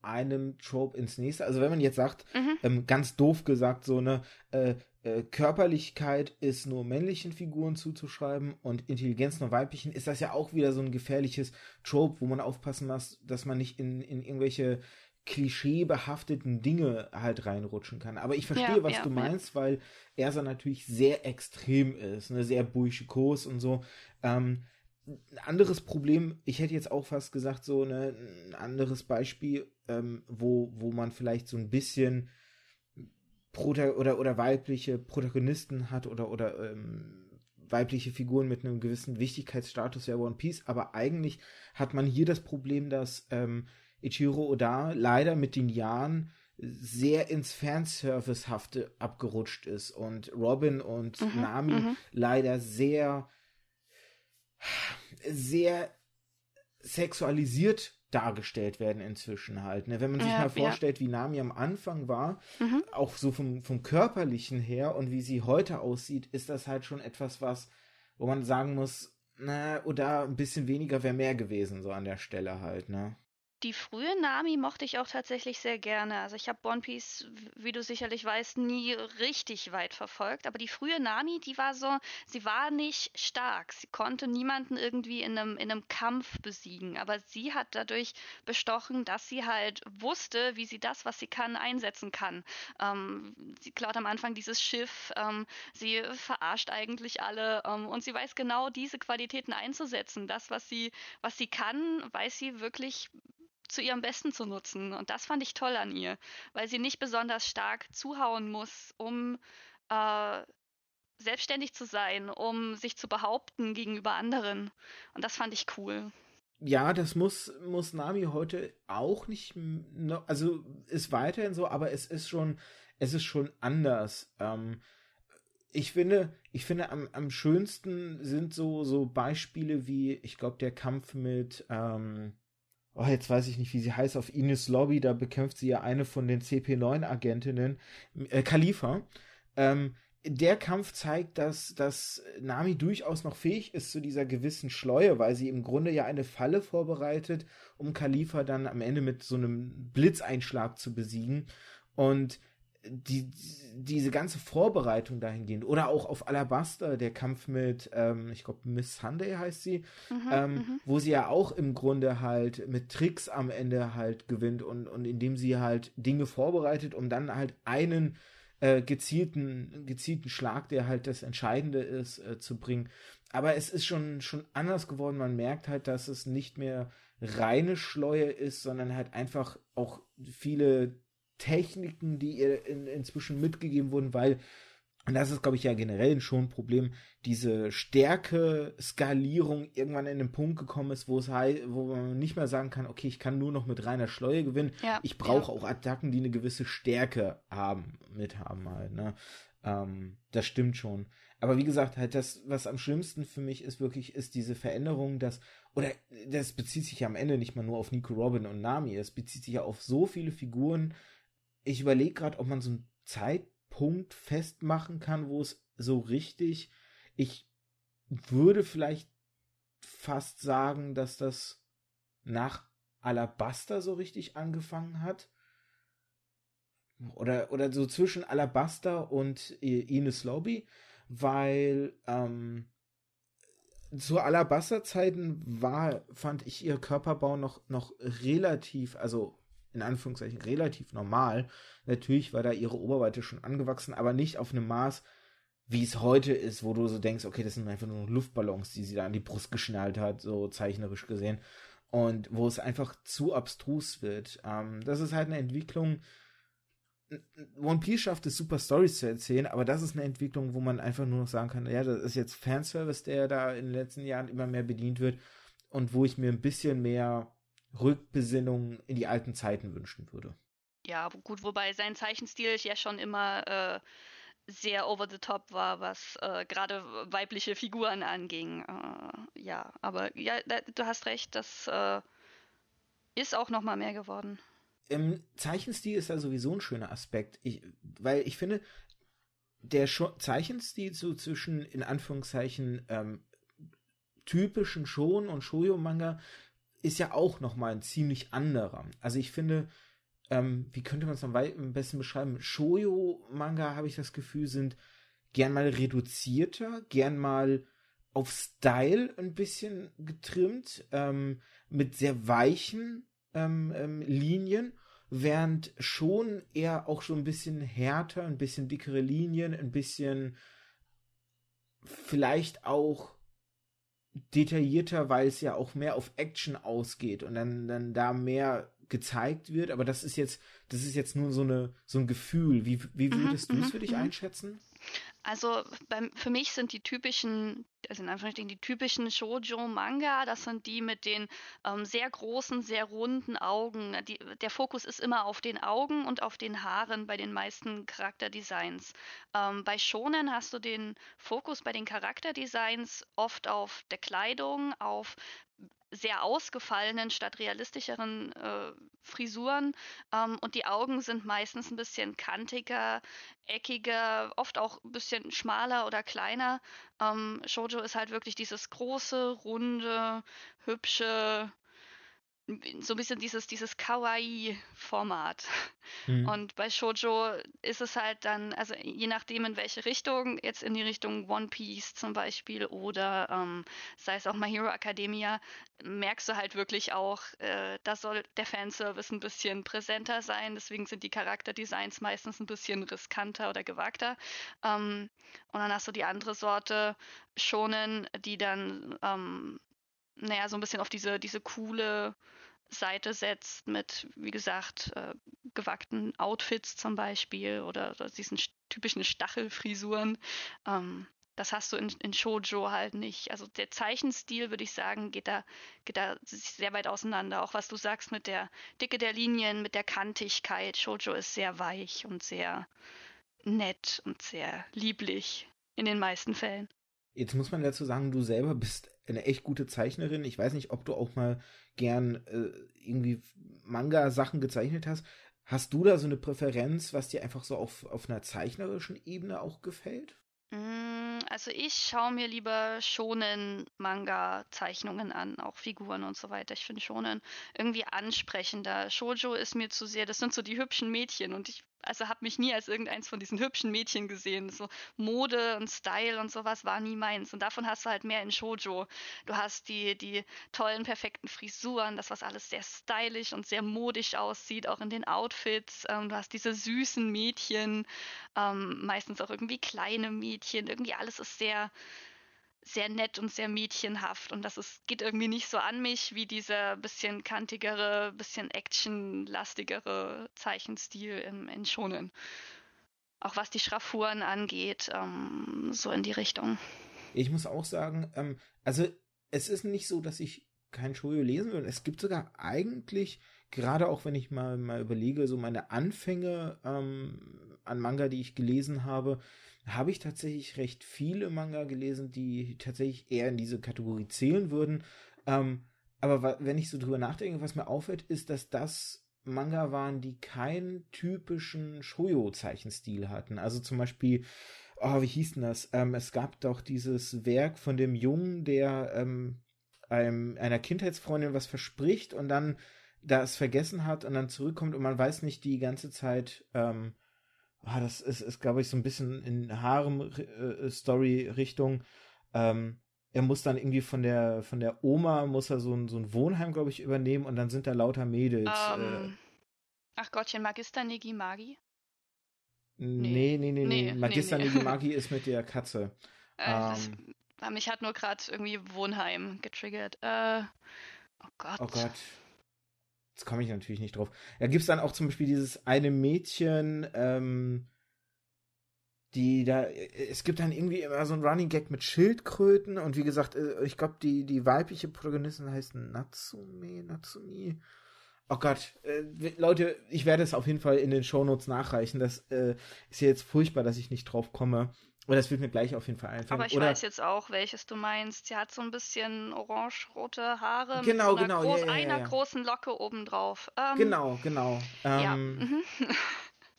einem Trope ins nächste. Also wenn man jetzt sagt, mhm. ähm, ganz doof gesagt, so eine äh, äh, Körperlichkeit ist nur männlichen Figuren zuzuschreiben und Intelligenz nur weiblichen, ist das ja auch wieder so ein gefährliches Trope, wo man aufpassen muss, dass man nicht in, in irgendwelche klischeebehafteten Dinge halt reinrutschen kann. Aber ich verstehe, ja, was ja, du meinst, ja. weil Ersa natürlich sehr extrem ist, ne, sehr burschikos und so. Ähm, ein anderes Problem, ich hätte jetzt auch fast gesagt, so ne, ein anderes Beispiel, ähm, wo, wo man vielleicht so ein bisschen Prota oder, oder weibliche Protagonisten hat oder, oder ähm, weibliche Figuren mit einem gewissen Wichtigkeitsstatus ja One Piece, aber eigentlich hat man hier das Problem, dass ähm, Ichiro Oda leider mit den Jahren sehr ins Fanservicehafte abgerutscht ist und Robin und mhm, Nami mhm. leider sehr sehr sexualisiert dargestellt werden inzwischen halt. Ne? Wenn man sich ja, mal vorstellt, ja. wie Nami am Anfang war, mhm. auch so vom, vom körperlichen her und wie sie heute aussieht, ist das halt schon etwas, was, wo man sagen muss, na, oder ein bisschen weniger wäre mehr gewesen, so an der Stelle halt, ne? Die frühe Nami mochte ich auch tatsächlich sehr gerne. Also ich habe One Piece, wie du sicherlich weißt, nie richtig weit verfolgt. Aber die frühe Nami, die war so, sie war nicht stark. Sie konnte niemanden irgendwie in einem, in einem Kampf besiegen. Aber sie hat dadurch bestochen, dass sie halt wusste, wie sie das, was sie kann, einsetzen kann. Ähm, sie klaut am Anfang dieses Schiff, ähm, sie verarscht eigentlich alle ähm, und sie weiß genau diese Qualitäten einzusetzen. Das, was sie, was sie kann, weiß sie wirklich zu ihrem Besten zu nutzen. Und das fand ich toll an ihr, weil sie nicht besonders stark zuhauen muss, um äh, selbstständig zu sein, um sich zu behaupten gegenüber anderen. Und das fand ich cool. Ja, das muss, muss Nami heute auch nicht, also ist weiterhin so, aber es ist schon, es ist schon anders. Ähm, ich finde, ich finde am, am schönsten sind so, so Beispiele wie, ich glaube, der Kampf mit, ähm, oh, jetzt weiß ich nicht, wie sie heißt, auf Ines Lobby, da bekämpft sie ja eine von den CP9-Agentinnen, äh, Khalifa. Ähm, der Kampf zeigt, dass, dass Nami durchaus noch fähig ist zu dieser gewissen Schleue, weil sie im Grunde ja eine Falle vorbereitet, um Khalifa dann am Ende mit so einem Blitzeinschlag zu besiegen. Und die, diese ganze Vorbereitung dahingehend oder auch auf Alabaster, der Kampf mit, ähm, ich glaube, Miss Sunday heißt sie, mhm, ähm, mhm. wo sie ja auch im Grunde halt mit Tricks am Ende halt gewinnt und, und indem sie halt Dinge vorbereitet, um dann halt einen äh, gezielten, gezielten Schlag, der halt das Entscheidende ist, äh, zu bringen. Aber es ist schon, schon anders geworden. Man merkt halt, dass es nicht mehr reine Schleue ist, sondern halt einfach auch viele Techniken, die ihr in, inzwischen mitgegeben wurden, weil und das ist, glaube ich, ja generell schon ein Problem, diese Stärke-Skalierung irgendwann in den Punkt gekommen ist, wo es halt, wo man nicht mehr sagen kann, okay, ich kann nur noch mit reiner Schleue gewinnen. Ja, ich brauche ja. auch Attacken, die eine gewisse Stärke haben, mit haben halt, ne? Ähm, das stimmt schon. Aber wie gesagt, halt das, was am schlimmsten für mich ist, wirklich, ist diese Veränderung, dass, oder das bezieht sich ja am Ende nicht mal nur auf Nico Robin und Nami, es bezieht sich ja auf so viele Figuren. Ich überlege gerade, ob man so einen Zeitpunkt festmachen kann, wo es so richtig, ich würde vielleicht fast sagen, dass das nach Alabaster so richtig angefangen hat. Oder, oder so zwischen Alabaster und Ines Lobby weil ähm, zu Alabaster-Zeiten war, fand ich ihr Körperbau noch, noch relativ, also in Anführungszeichen relativ normal. Natürlich war da ihre Oberweite schon angewachsen, aber nicht auf einem Maß, wie es heute ist, wo du so denkst, okay, das sind einfach nur Luftballons, die sie da an die Brust geschnallt hat, so zeichnerisch gesehen. Und wo es einfach zu abstrus wird. Ähm, das ist halt eine Entwicklung, One Piece schafft es, super Stories zu erzählen, aber das ist eine Entwicklung, wo man einfach nur noch sagen kann, ja, das ist jetzt Fanservice, der da in den letzten Jahren immer mehr bedient wird und wo ich mir ein bisschen mehr Rückbesinnung in die alten Zeiten wünschen würde. Ja, gut, wobei sein Zeichenstil ja schon immer äh, sehr over the top war, was äh, gerade weibliche Figuren anging. Äh, ja, aber ja, du hast recht, das äh, ist auch noch mal mehr geworden im Zeichenstil ist da sowieso ein schöner Aspekt, ich, weil ich finde, der Scho Zeichenstil so zwischen, in Anführungszeichen, ähm, typischen Shon und Shoujo-Manga ist ja auch nochmal ein ziemlich anderer. Also ich finde, ähm, wie könnte man es am, am besten beschreiben? Shoujo-Manga, habe ich das Gefühl, sind gern mal reduzierter, gern mal auf Style ein bisschen getrimmt, ähm, mit sehr weichen ähm, ähm, Linien, während schon eher auch schon ein bisschen härter, ein bisschen dickere Linien, ein bisschen vielleicht auch detaillierter, weil es ja auch mehr auf Action ausgeht und dann, dann da mehr gezeigt wird, aber das ist jetzt, das ist jetzt nur so eine, so ein Gefühl. Wie, wie mhm, würdest mhm, du es für dich mhm. einschätzen? Also beim, für mich sind die typischen, also in Anführungszeichen die typischen Shoujo-Manga, das sind die mit den ähm, sehr großen, sehr runden Augen. Die, der Fokus ist immer auf den Augen und auf den Haaren bei den meisten Charakterdesigns. Ähm, bei Shonen hast du den Fokus bei den Charakterdesigns oft auf der Kleidung, auf sehr ausgefallenen statt realistischeren äh, Frisuren ähm, und die Augen sind meistens ein bisschen kantiger, eckiger, oft auch ein bisschen schmaler oder kleiner. Ähm, Shoujo ist halt wirklich dieses große, runde, hübsche, so ein bisschen dieses, dieses Kawaii-Format. Mhm. Und bei Shoujo ist es halt dann, also je nachdem in welche Richtung, jetzt in die Richtung One Piece zum Beispiel oder ähm, sei es auch My Hero Academia, merkst du halt wirklich auch, äh, da soll der Fanservice ein bisschen präsenter sein. Deswegen sind die Charakterdesigns meistens ein bisschen riskanter oder gewagter. Ähm, und dann hast du die andere Sorte Shonen, die dann ähm, naja, so ein bisschen auf diese, diese coole Seite setzt mit, wie gesagt, äh, gewagten Outfits zum Beispiel oder, oder diesen typischen Stachelfrisuren. Ähm, das hast du in, in Shoujo halt nicht. Also der Zeichenstil, würde ich sagen, geht da, geht da sehr weit auseinander. Auch was du sagst mit der Dicke der Linien, mit der Kantigkeit. Shoujo ist sehr weich und sehr nett und sehr lieblich in den meisten Fällen. Jetzt muss man dazu sagen, du selber bist eine echt gute Zeichnerin. Ich weiß nicht, ob du auch mal gern äh, irgendwie Manga-Sachen gezeichnet hast. Hast du da so eine Präferenz, was dir einfach so auf, auf einer zeichnerischen Ebene auch gefällt? Mm, also ich schaue mir lieber schonen Manga-Zeichnungen an, auch Figuren und so weiter. Ich finde schonen irgendwie ansprechender. Shoujo ist mir zu sehr, das sind so die hübschen Mädchen und ich also habe mich nie als irgendeins von diesen hübschen Mädchen gesehen. So Mode und Style und sowas war nie meins. Und davon hast du halt mehr in Shoujo. Du hast die, die tollen, perfekten Frisuren, das, was alles sehr stylisch und sehr modisch aussieht, auch in den Outfits. Ähm, du hast diese süßen Mädchen, ähm, meistens auch irgendwie kleine Mädchen. Irgendwie alles ist sehr, sehr nett und sehr mädchenhaft und das ist, geht irgendwie nicht so an mich wie dieser bisschen kantigere, bisschen actionlastigere Zeichenstil in Shonen. auch was die Schraffuren angeht, ähm, so in die Richtung. Ich muss auch sagen, ähm, also es ist nicht so, dass ich kein Shoujo lesen würde. Es gibt sogar eigentlich, gerade auch wenn ich mal, mal überlege, so meine Anfänge ähm, an Manga, die ich gelesen habe, habe ich tatsächlich recht viele Manga gelesen, die tatsächlich eher in diese Kategorie zählen würden. Ähm, aber wenn ich so drüber nachdenke, was mir auffällt, ist, dass das Manga waren, die keinen typischen Shoujo-Zeichenstil hatten. Also zum Beispiel, oh, wie hieß denn das? Ähm, es gab doch dieses Werk von dem Jungen, der ähm, einem, einer Kindheitsfreundin was verspricht und dann das vergessen hat und dann zurückkommt und man weiß nicht die ganze Zeit, ähm, oh, das ist, ist glaube ich, so ein bisschen in Harem-Story-Richtung. Äh, ähm, er muss dann irgendwie von der von der Oma muss er so ein, so ein Wohnheim, glaube ich, übernehmen und dann sind da lauter Mädels. Um, äh, ähm, ach Gottchen, Magister Negimagi? Nee, nee, nee, nee. nee Magister nee, nee. Negimagi ist mit der Katze. Äh, um, das, ähm. mich hat nur gerade irgendwie Wohnheim getriggert. Äh, oh Gott. Oh Gott. Jetzt komme ich natürlich nicht drauf. Da gibt es dann auch zum Beispiel dieses eine Mädchen, ähm, die da, es gibt dann irgendwie immer so ein Running Gag mit Schildkröten und wie gesagt, äh, ich glaube, die, die weibliche Protagonistin heißt Natsume, Natsumi. Oh Gott, äh, Leute, ich werde es auf jeden Fall in den Shownotes nachreichen. Das äh, ist ja jetzt furchtbar, dass ich nicht drauf komme. Aber das wird mir gleich auf jeden Fall einfallen. Aber ich Oder, weiß jetzt auch, welches du meinst. Sie hat so ein bisschen orange-rote Haare genau, mit genau, groß, ja, ja, einer ja. großen Locke obendrauf. Ähm, genau, genau. Ähm, ja. Mhm. *laughs*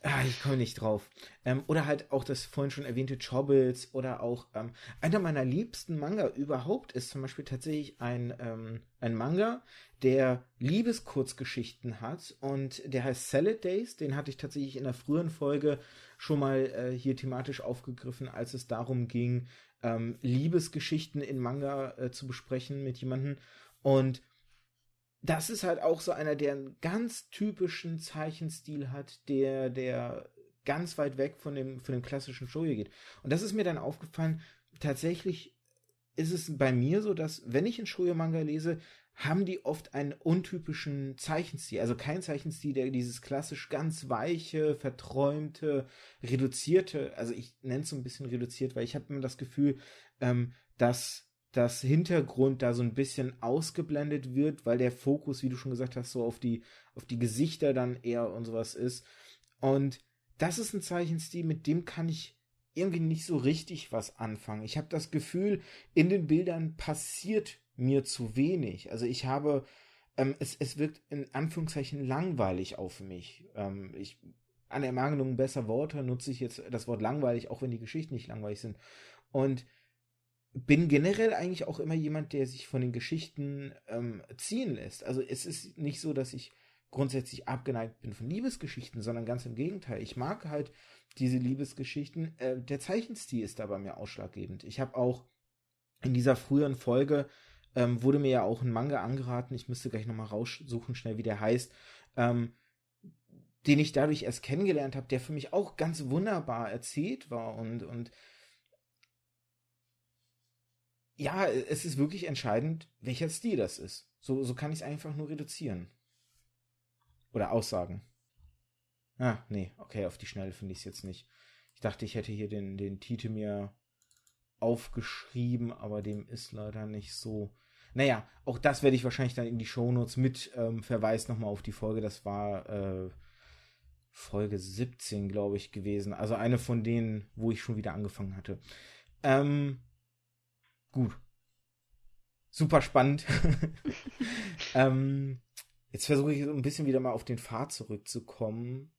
Ah, ich komme nicht drauf. Ähm, oder halt auch das vorhin schon erwähnte Chobbles oder auch ähm, einer meiner liebsten Manga überhaupt ist zum Beispiel tatsächlich ein, ähm, ein Manga, der Liebeskurzgeschichten hat und der heißt Salad Days. Den hatte ich tatsächlich in der früheren Folge schon mal äh, hier thematisch aufgegriffen, als es darum ging, ähm, Liebesgeschichten in Manga äh, zu besprechen mit jemandem. Und das ist halt auch so einer, der einen ganz typischen Zeichenstil hat, der, der ganz weit weg von dem, von dem klassischen Shoujo geht. Und das ist mir dann aufgefallen, tatsächlich ist es bei mir so, dass wenn ich einen Shoujo-Manga lese, haben die oft einen untypischen Zeichenstil. Also kein Zeichenstil, der dieses klassisch ganz weiche, verträumte, reduzierte, also ich nenne es so ein bisschen reduziert, weil ich habe immer das Gefühl, ähm, dass das Hintergrund da so ein bisschen ausgeblendet wird, weil der Fokus, wie du schon gesagt hast, so auf die, auf die Gesichter dann eher und sowas ist. Und das ist ein Zeichenstil, mit dem kann ich irgendwie nicht so richtig was anfangen. Ich habe das Gefühl, in den Bildern passiert mir zu wenig. Also ich habe, ähm, es, es wirkt in Anführungszeichen langweilig auf mich. Ähm, ich, an Ermangelung besser Worte nutze ich jetzt das Wort langweilig, auch wenn die Geschichten nicht langweilig sind. Und bin generell eigentlich auch immer jemand, der sich von den Geschichten ähm, ziehen lässt. Also es ist nicht so, dass ich grundsätzlich abgeneigt bin von Liebesgeschichten, sondern ganz im Gegenteil. Ich mag halt diese Liebesgeschichten. Äh, der Zeichenstil ist da bei mir ausschlaggebend. Ich habe auch in dieser früheren Folge ähm, wurde mir ja auch ein Manga angeraten. Ich müsste gleich nochmal raussuchen, schnell wie der heißt. Ähm, den ich dadurch erst kennengelernt habe, der für mich auch ganz wunderbar erzählt war und, und ja, es ist wirklich entscheidend, welcher Stil das ist. So, so kann ich es einfach nur reduzieren. Oder aussagen. Ah, nee, okay, auf die Schnelle finde ich es jetzt nicht. Ich dachte, ich hätte hier den, den Titel mir aufgeschrieben, aber dem ist leider nicht so. Naja, auch das werde ich wahrscheinlich dann in die Shownotes mit ähm, Verweis nochmal auf die Folge. Das war äh, Folge 17, glaube ich, gewesen. Also eine von denen, wo ich schon wieder angefangen hatte. Ähm, Gut. Super spannend. *laughs* ähm, jetzt versuche ich so ein bisschen wieder mal auf den Pfad zurückzukommen.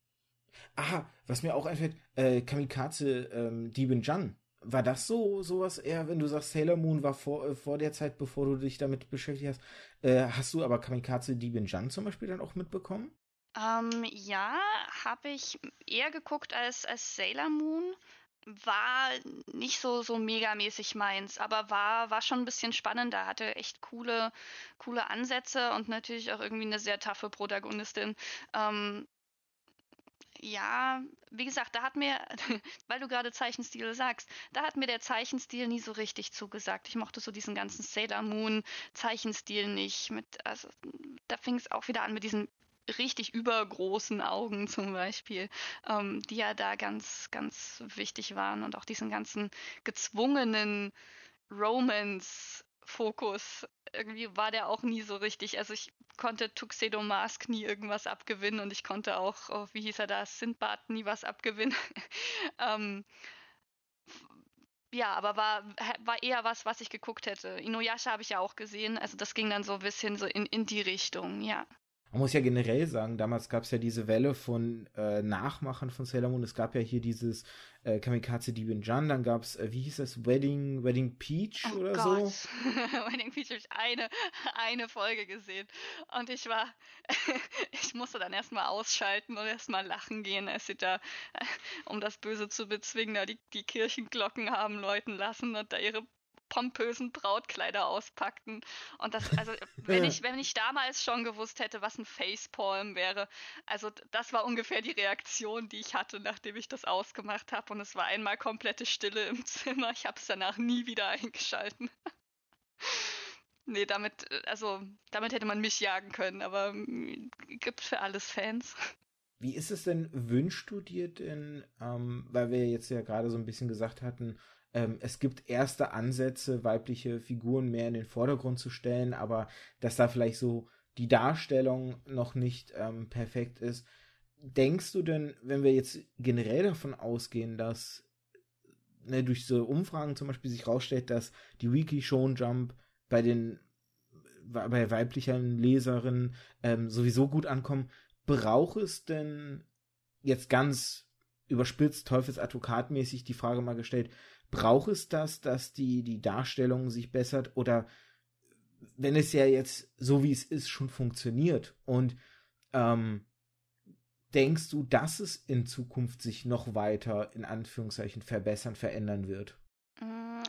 Aha, was mir auch einfällt, äh, Kamikaze ähm, Dieben Jan. War das so sowas eher, wenn du sagst, Sailor Moon war vor, äh, vor der Zeit, bevor du dich damit beschäftigt hast? Äh, hast du aber Kamikaze Dieben Jan zum Beispiel dann auch mitbekommen? Ähm, ja, habe ich eher geguckt als, als Sailor Moon war nicht so, so megamäßig meins, aber war, war schon ein bisschen spannender, hatte echt coole, coole Ansätze und natürlich auch irgendwie eine sehr taffe Protagonistin. Ähm, ja, wie gesagt, da hat mir, *laughs* weil du gerade Zeichenstil sagst, da hat mir der Zeichenstil nie so richtig zugesagt. Ich mochte so diesen ganzen Sailor Moon Zeichenstil nicht. Mit, also, da fing es auch wieder an mit diesen richtig übergroßen Augen zum Beispiel, ähm, die ja da ganz, ganz wichtig waren und auch diesen ganzen gezwungenen Romance-Fokus. Irgendwie war der auch nie so richtig. Also ich konnte Tuxedo Mask nie irgendwas abgewinnen und ich konnte auch, oh, wie hieß er da, Sindbad nie was abgewinnen. *laughs* ähm, ja, aber war, war eher was, was ich geguckt hätte. Inuyasha habe ich ja auch gesehen, also das ging dann so ein bisschen so in, in die Richtung, ja. Man muss ja generell sagen, damals gab es ja diese Welle von äh, Nachmachern von Sailor Moon. Es gab ja hier dieses äh, Kamikaze Diebin Jan, dann gab es, äh, wie hieß das, Wedding, Wedding Peach oh oder Gott. so? *laughs* Wedding Peach habe ich eine, eine Folge gesehen. Und ich war, *laughs* ich musste dann erstmal ausschalten und erstmal lachen gehen, als sie da, *laughs* um das Böse zu bezwingen, da die, die Kirchenglocken haben läuten lassen und da ihre pompösen Brautkleider auspackten. Und das, also, *laughs* wenn ich, wenn ich damals schon gewusst hätte, was ein Facepalm wäre, also das war ungefähr die Reaktion, die ich hatte, nachdem ich das ausgemacht habe. Und es war einmal komplette Stille im *laughs* Zimmer. Ich habe es danach nie wieder eingeschalten. *laughs* nee, damit, also, damit hätte man mich jagen können, aber mm, gibt für alles Fans. Wie ist es denn, wünschst du dir denn, ähm, weil wir jetzt ja gerade so ein bisschen gesagt hatten, ähm, es gibt erste Ansätze, weibliche Figuren mehr in den Vordergrund zu stellen, aber dass da vielleicht so die Darstellung noch nicht ähm, perfekt ist. Denkst du denn, wenn wir jetzt generell davon ausgehen, dass ne, durch so Umfragen zum Beispiel sich rausstellt, dass die Weekly Show Jump bei den bei weiblichen Leserinnen ähm, sowieso gut ankommen, braucht es denn jetzt ganz überspitzt, Teufelsadvokatmäßig die Frage mal gestellt, braucht es das, dass die, die Darstellung sich bessert oder wenn es ja jetzt so wie es ist schon funktioniert und ähm, denkst du, dass es in Zukunft sich noch weiter in Anführungszeichen verbessern, verändern wird?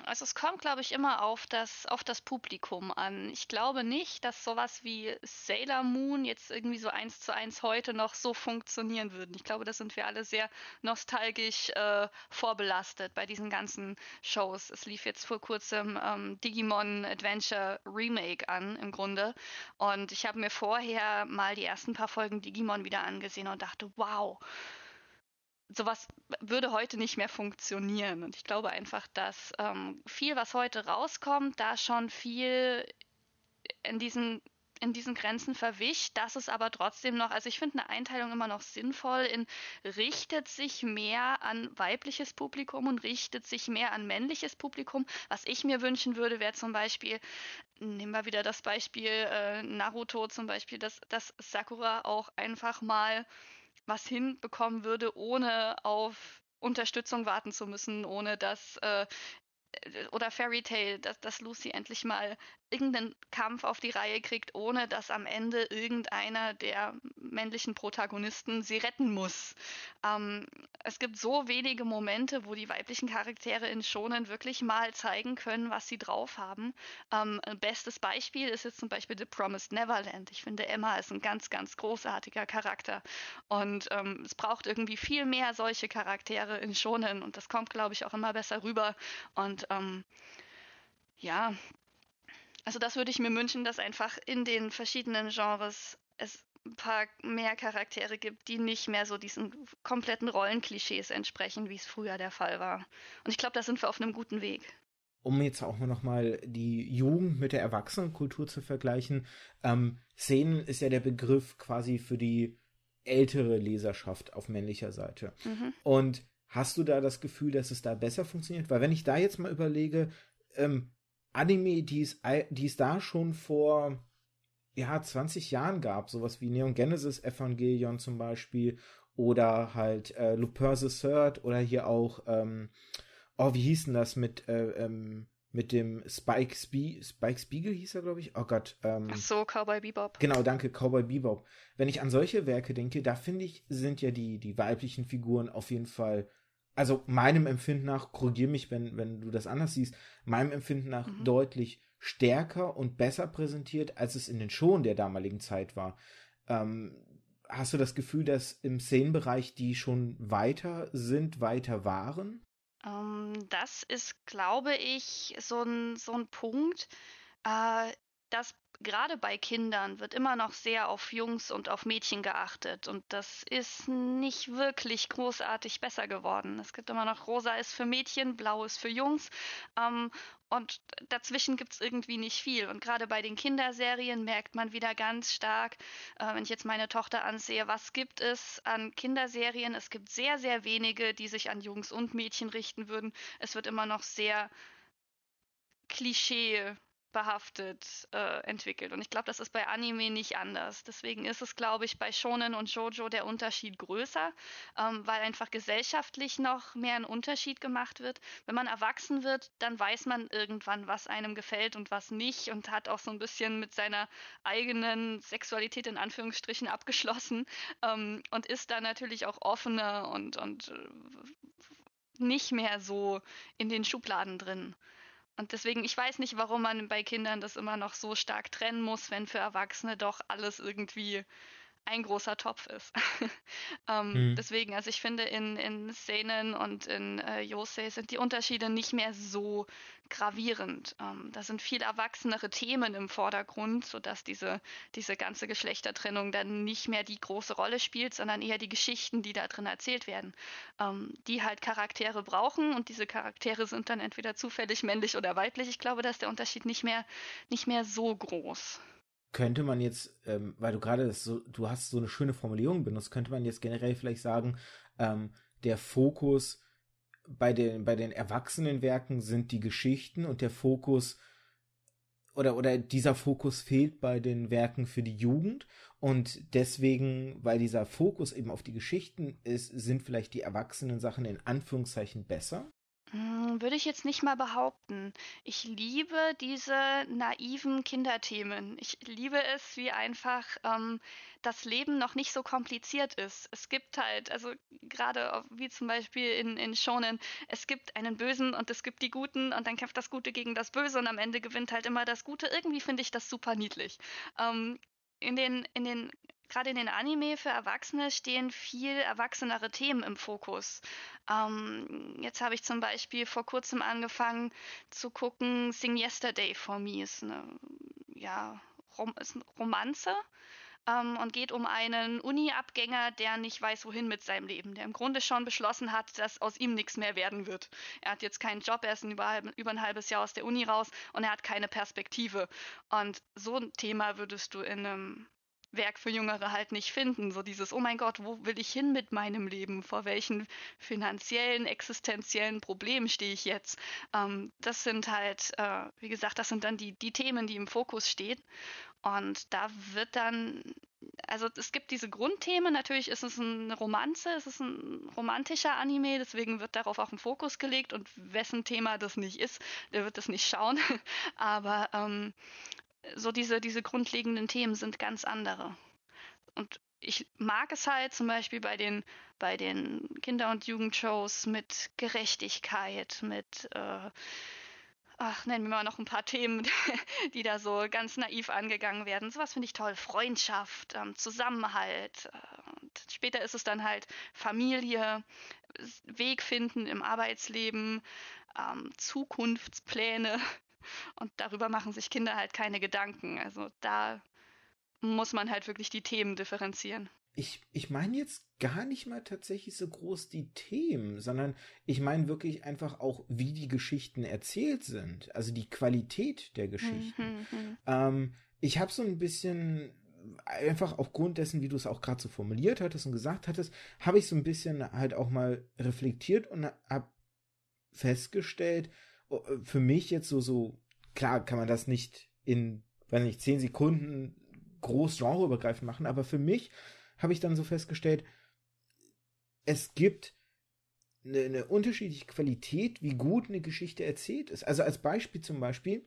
Also es kommt, glaube ich, immer auf das, auf das Publikum an. Ich glaube nicht, dass sowas wie Sailor Moon jetzt irgendwie so eins zu eins heute noch so funktionieren würden. Ich glaube, da sind wir alle sehr nostalgisch äh, vorbelastet bei diesen ganzen Shows. Es lief jetzt vor kurzem ähm, Digimon Adventure Remake an, im Grunde. Und ich habe mir vorher mal die ersten paar Folgen Digimon wieder angesehen und dachte, wow sowas würde heute nicht mehr funktionieren. Und ich glaube einfach, dass ähm, viel, was heute rauskommt, da schon viel in diesen in diesen Grenzen verwischt, dass es aber trotzdem noch, also ich finde eine Einteilung immer noch sinnvoll in richtet sich mehr an weibliches Publikum und richtet sich mehr an männliches Publikum. Was ich mir wünschen würde, wäre zum Beispiel, nehmen wir wieder das Beispiel äh, Naruto zum Beispiel, dass, dass Sakura auch einfach mal was hinbekommen würde, ohne auf Unterstützung warten zu müssen, ohne dass äh, oder Fairy Tale, dass, dass Lucy endlich mal irgendeinen Kampf auf die Reihe kriegt, ohne dass am Ende irgendeiner der männlichen Protagonisten sie retten muss. Ähm, es gibt so wenige Momente, wo die weiblichen Charaktere in Shonen wirklich mal zeigen können, was sie drauf haben. Ähm, bestes Beispiel ist jetzt zum Beispiel The Promised Neverland. Ich finde, Emma ist ein ganz, ganz großartiger Charakter. Und ähm, es braucht irgendwie viel mehr solche Charaktere in Shonen und das kommt, glaube ich, auch immer besser rüber. Und ähm, ja, also das würde ich mir wünschen, dass einfach in den verschiedenen Genres es ein paar mehr Charaktere gibt, die nicht mehr so diesen kompletten Rollenklischees entsprechen, wie es früher der Fall war. Und ich glaube, da sind wir auf einem guten Weg. Um jetzt auch noch mal die Jugend mit der Erwachsenenkultur zu vergleichen, ähm, Szenen ist ja der Begriff quasi für die ältere Leserschaft auf männlicher Seite. Mhm. Und hast du da das Gefühl, dass es da besser funktioniert? Weil wenn ich da jetzt mal überlege, ähm, Anime, die es, die es da schon vor ja, 20 Jahren gab, sowas wie Neon Genesis Evangelion zum Beispiel oder halt äh, Lupin the Third oder hier auch, ähm, oh, wie hieß denn das mit, äh, ähm, mit dem Spike, Spie Spike Spiegel hieß er, glaube ich. Oh Gott. Ähm, Ach so, Cowboy Bebop. Genau, danke, Cowboy Bebop. Wenn ich an solche Werke denke, da finde ich, sind ja die, die weiblichen Figuren auf jeden Fall also meinem Empfinden nach, korrigier mich, wenn, wenn du das anders siehst, meinem Empfinden nach mhm. deutlich stärker und besser präsentiert, als es in den Showen der damaligen Zeit war. Ähm, hast du das Gefühl, dass im Szenenbereich die schon weiter sind, weiter waren? Um, ähm, das ist, glaube ich, so ein, so ein Punkt. Äh, das gerade bei Kindern wird immer noch sehr auf Jungs und auf Mädchen geachtet und das ist nicht wirklich großartig besser geworden. Es gibt immer noch rosa ist für Mädchen, blau ist für Jungs ähm, und dazwischen gibt es irgendwie nicht viel. Und gerade bei den Kinderserien merkt man wieder ganz stark, äh, wenn ich jetzt meine Tochter ansehe, was gibt es an Kinderserien? Es gibt sehr, sehr wenige, die sich an Jungs und Mädchen richten würden. Es wird immer noch sehr Klischee behaftet äh, entwickelt. Und ich glaube, das ist bei Anime nicht anders. Deswegen ist es, glaube ich, bei Shonen und Shoujo der Unterschied größer, ähm, weil einfach gesellschaftlich noch mehr ein Unterschied gemacht wird. Wenn man erwachsen wird, dann weiß man irgendwann, was einem gefällt und was nicht und hat auch so ein bisschen mit seiner eigenen Sexualität in Anführungsstrichen abgeschlossen ähm, und ist da natürlich auch offener und, und äh, nicht mehr so in den Schubladen drin. Und deswegen, ich weiß nicht, warum man bei Kindern das immer noch so stark trennen muss, wenn für Erwachsene doch alles irgendwie ein großer Topf ist. *laughs* ähm, hm. Deswegen, also ich finde, in, in Szenen und in äh, Yosei sind die Unterschiede nicht mehr so gravierend. Ähm, da sind viel erwachsenere Themen im Vordergrund, sodass diese, diese ganze Geschlechtertrennung dann nicht mehr die große Rolle spielt, sondern eher die Geschichten, die da drin erzählt werden, ähm, die halt Charaktere brauchen und diese Charaktere sind dann entweder zufällig männlich oder weiblich. Ich glaube, da ist der Unterschied nicht mehr, nicht mehr so groß könnte man jetzt, ähm, weil du gerade so, du hast so eine schöne Formulierung benutzt, könnte man jetzt generell vielleicht sagen, ähm, der Fokus bei den, bei den Erwachsenenwerken sind die Geschichten und der Fokus oder, oder dieser Fokus fehlt bei den Werken für die Jugend und deswegen, weil dieser Fokus eben auf die Geschichten ist, sind vielleicht die erwachsenen Sachen in Anführungszeichen besser. Hm, würde ich jetzt nicht mal behaupten. Ich liebe diese naiven Kinderthemen. Ich liebe es, wie einfach ähm, das Leben noch nicht so kompliziert ist. Es gibt halt, also gerade wie zum Beispiel in, in Shonen, es gibt einen Bösen und es gibt die Guten und dann kämpft das Gute gegen das Böse und am Ende gewinnt halt immer das Gute. Irgendwie finde ich das super niedlich. Ähm, in den, in den gerade in den Anime für Erwachsene stehen viel erwachsenere Themen im Fokus. Ähm, jetzt habe ich zum Beispiel vor kurzem angefangen zu gucken, Sing Yesterday for Me ist eine, ja, Rom ist eine Romanze. Ähm, und geht um einen Uni-Abgänger, der nicht weiß, wohin mit seinem Leben, der im Grunde schon beschlossen hat, dass aus ihm nichts mehr werden wird. Er hat jetzt keinen Job, er ist über, über ein halbes Jahr aus der Uni raus und er hat keine Perspektive. Und so ein Thema würdest du in einem Werk für Jüngere halt nicht finden. So dieses, oh mein Gott, wo will ich hin mit meinem Leben? Vor welchen finanziellen, existenziellen Problemen stehe ich jetzt? Ähm, das sind halt, äh, wie gesagt, das sind dann die, die Themen, die im Fokus stehen. Und da wird dann, also es gibt diese Grundthemen, natürlich ist es eine Romanze, es ist ein romantischer Anime, deswegen wird darauf auch ein Fokus gelegt und wessen Thema das nicht ist, der wird das nicht schauen. *laughs* Aber ähm, so diese, diese grundlegenden Themen sind ganz andere. Und ich mag es halt zum Beispiel bei den, bei den Kinder- und Jugendshows mit Gerechtigkeit, mit, äh, ach, nennen wir mal noch ein paar Themen, *laughs* die da so ganz naiv angegangen werden. Sowas finde ich toll. Freundschaft, ähm, Zusammenhalt. Äh, und später ist es dann halt Familie, Weg finden im Arbeitsleben, ähm, Zukunftspläne, und darüber machen sich Kinder halt keine Gedanken. Also da muss man halt wirklich die Themen differenzieren. Ich, ich meine jetzt gar nicht mal tatsächlich so groß die Themen, sondern ich meine wirklich einfach auch, wie die Geschichten erzählt sind. Also die Qualität der Geschichten. Hm, hm, hm. Ähm, ich habe so ein bisschen einfach aufgrund dessen, wie du es auch gerade so formuliert hattest und gesagt hattest, habe ich so ein bisschen halt auch mal reflektiert und habe festgestellt, für mich jetzt so, so, klar kann man das nicht in, wenn nicht zehn Sekunden groß genreübergreifend machen, aber für mich habe ich dann so festgestellt, es gibt eine, eine, unterschiedliche Qualität, wie gut eine Geschichte erzählt ist. Also als Beispiel zum Beispiel,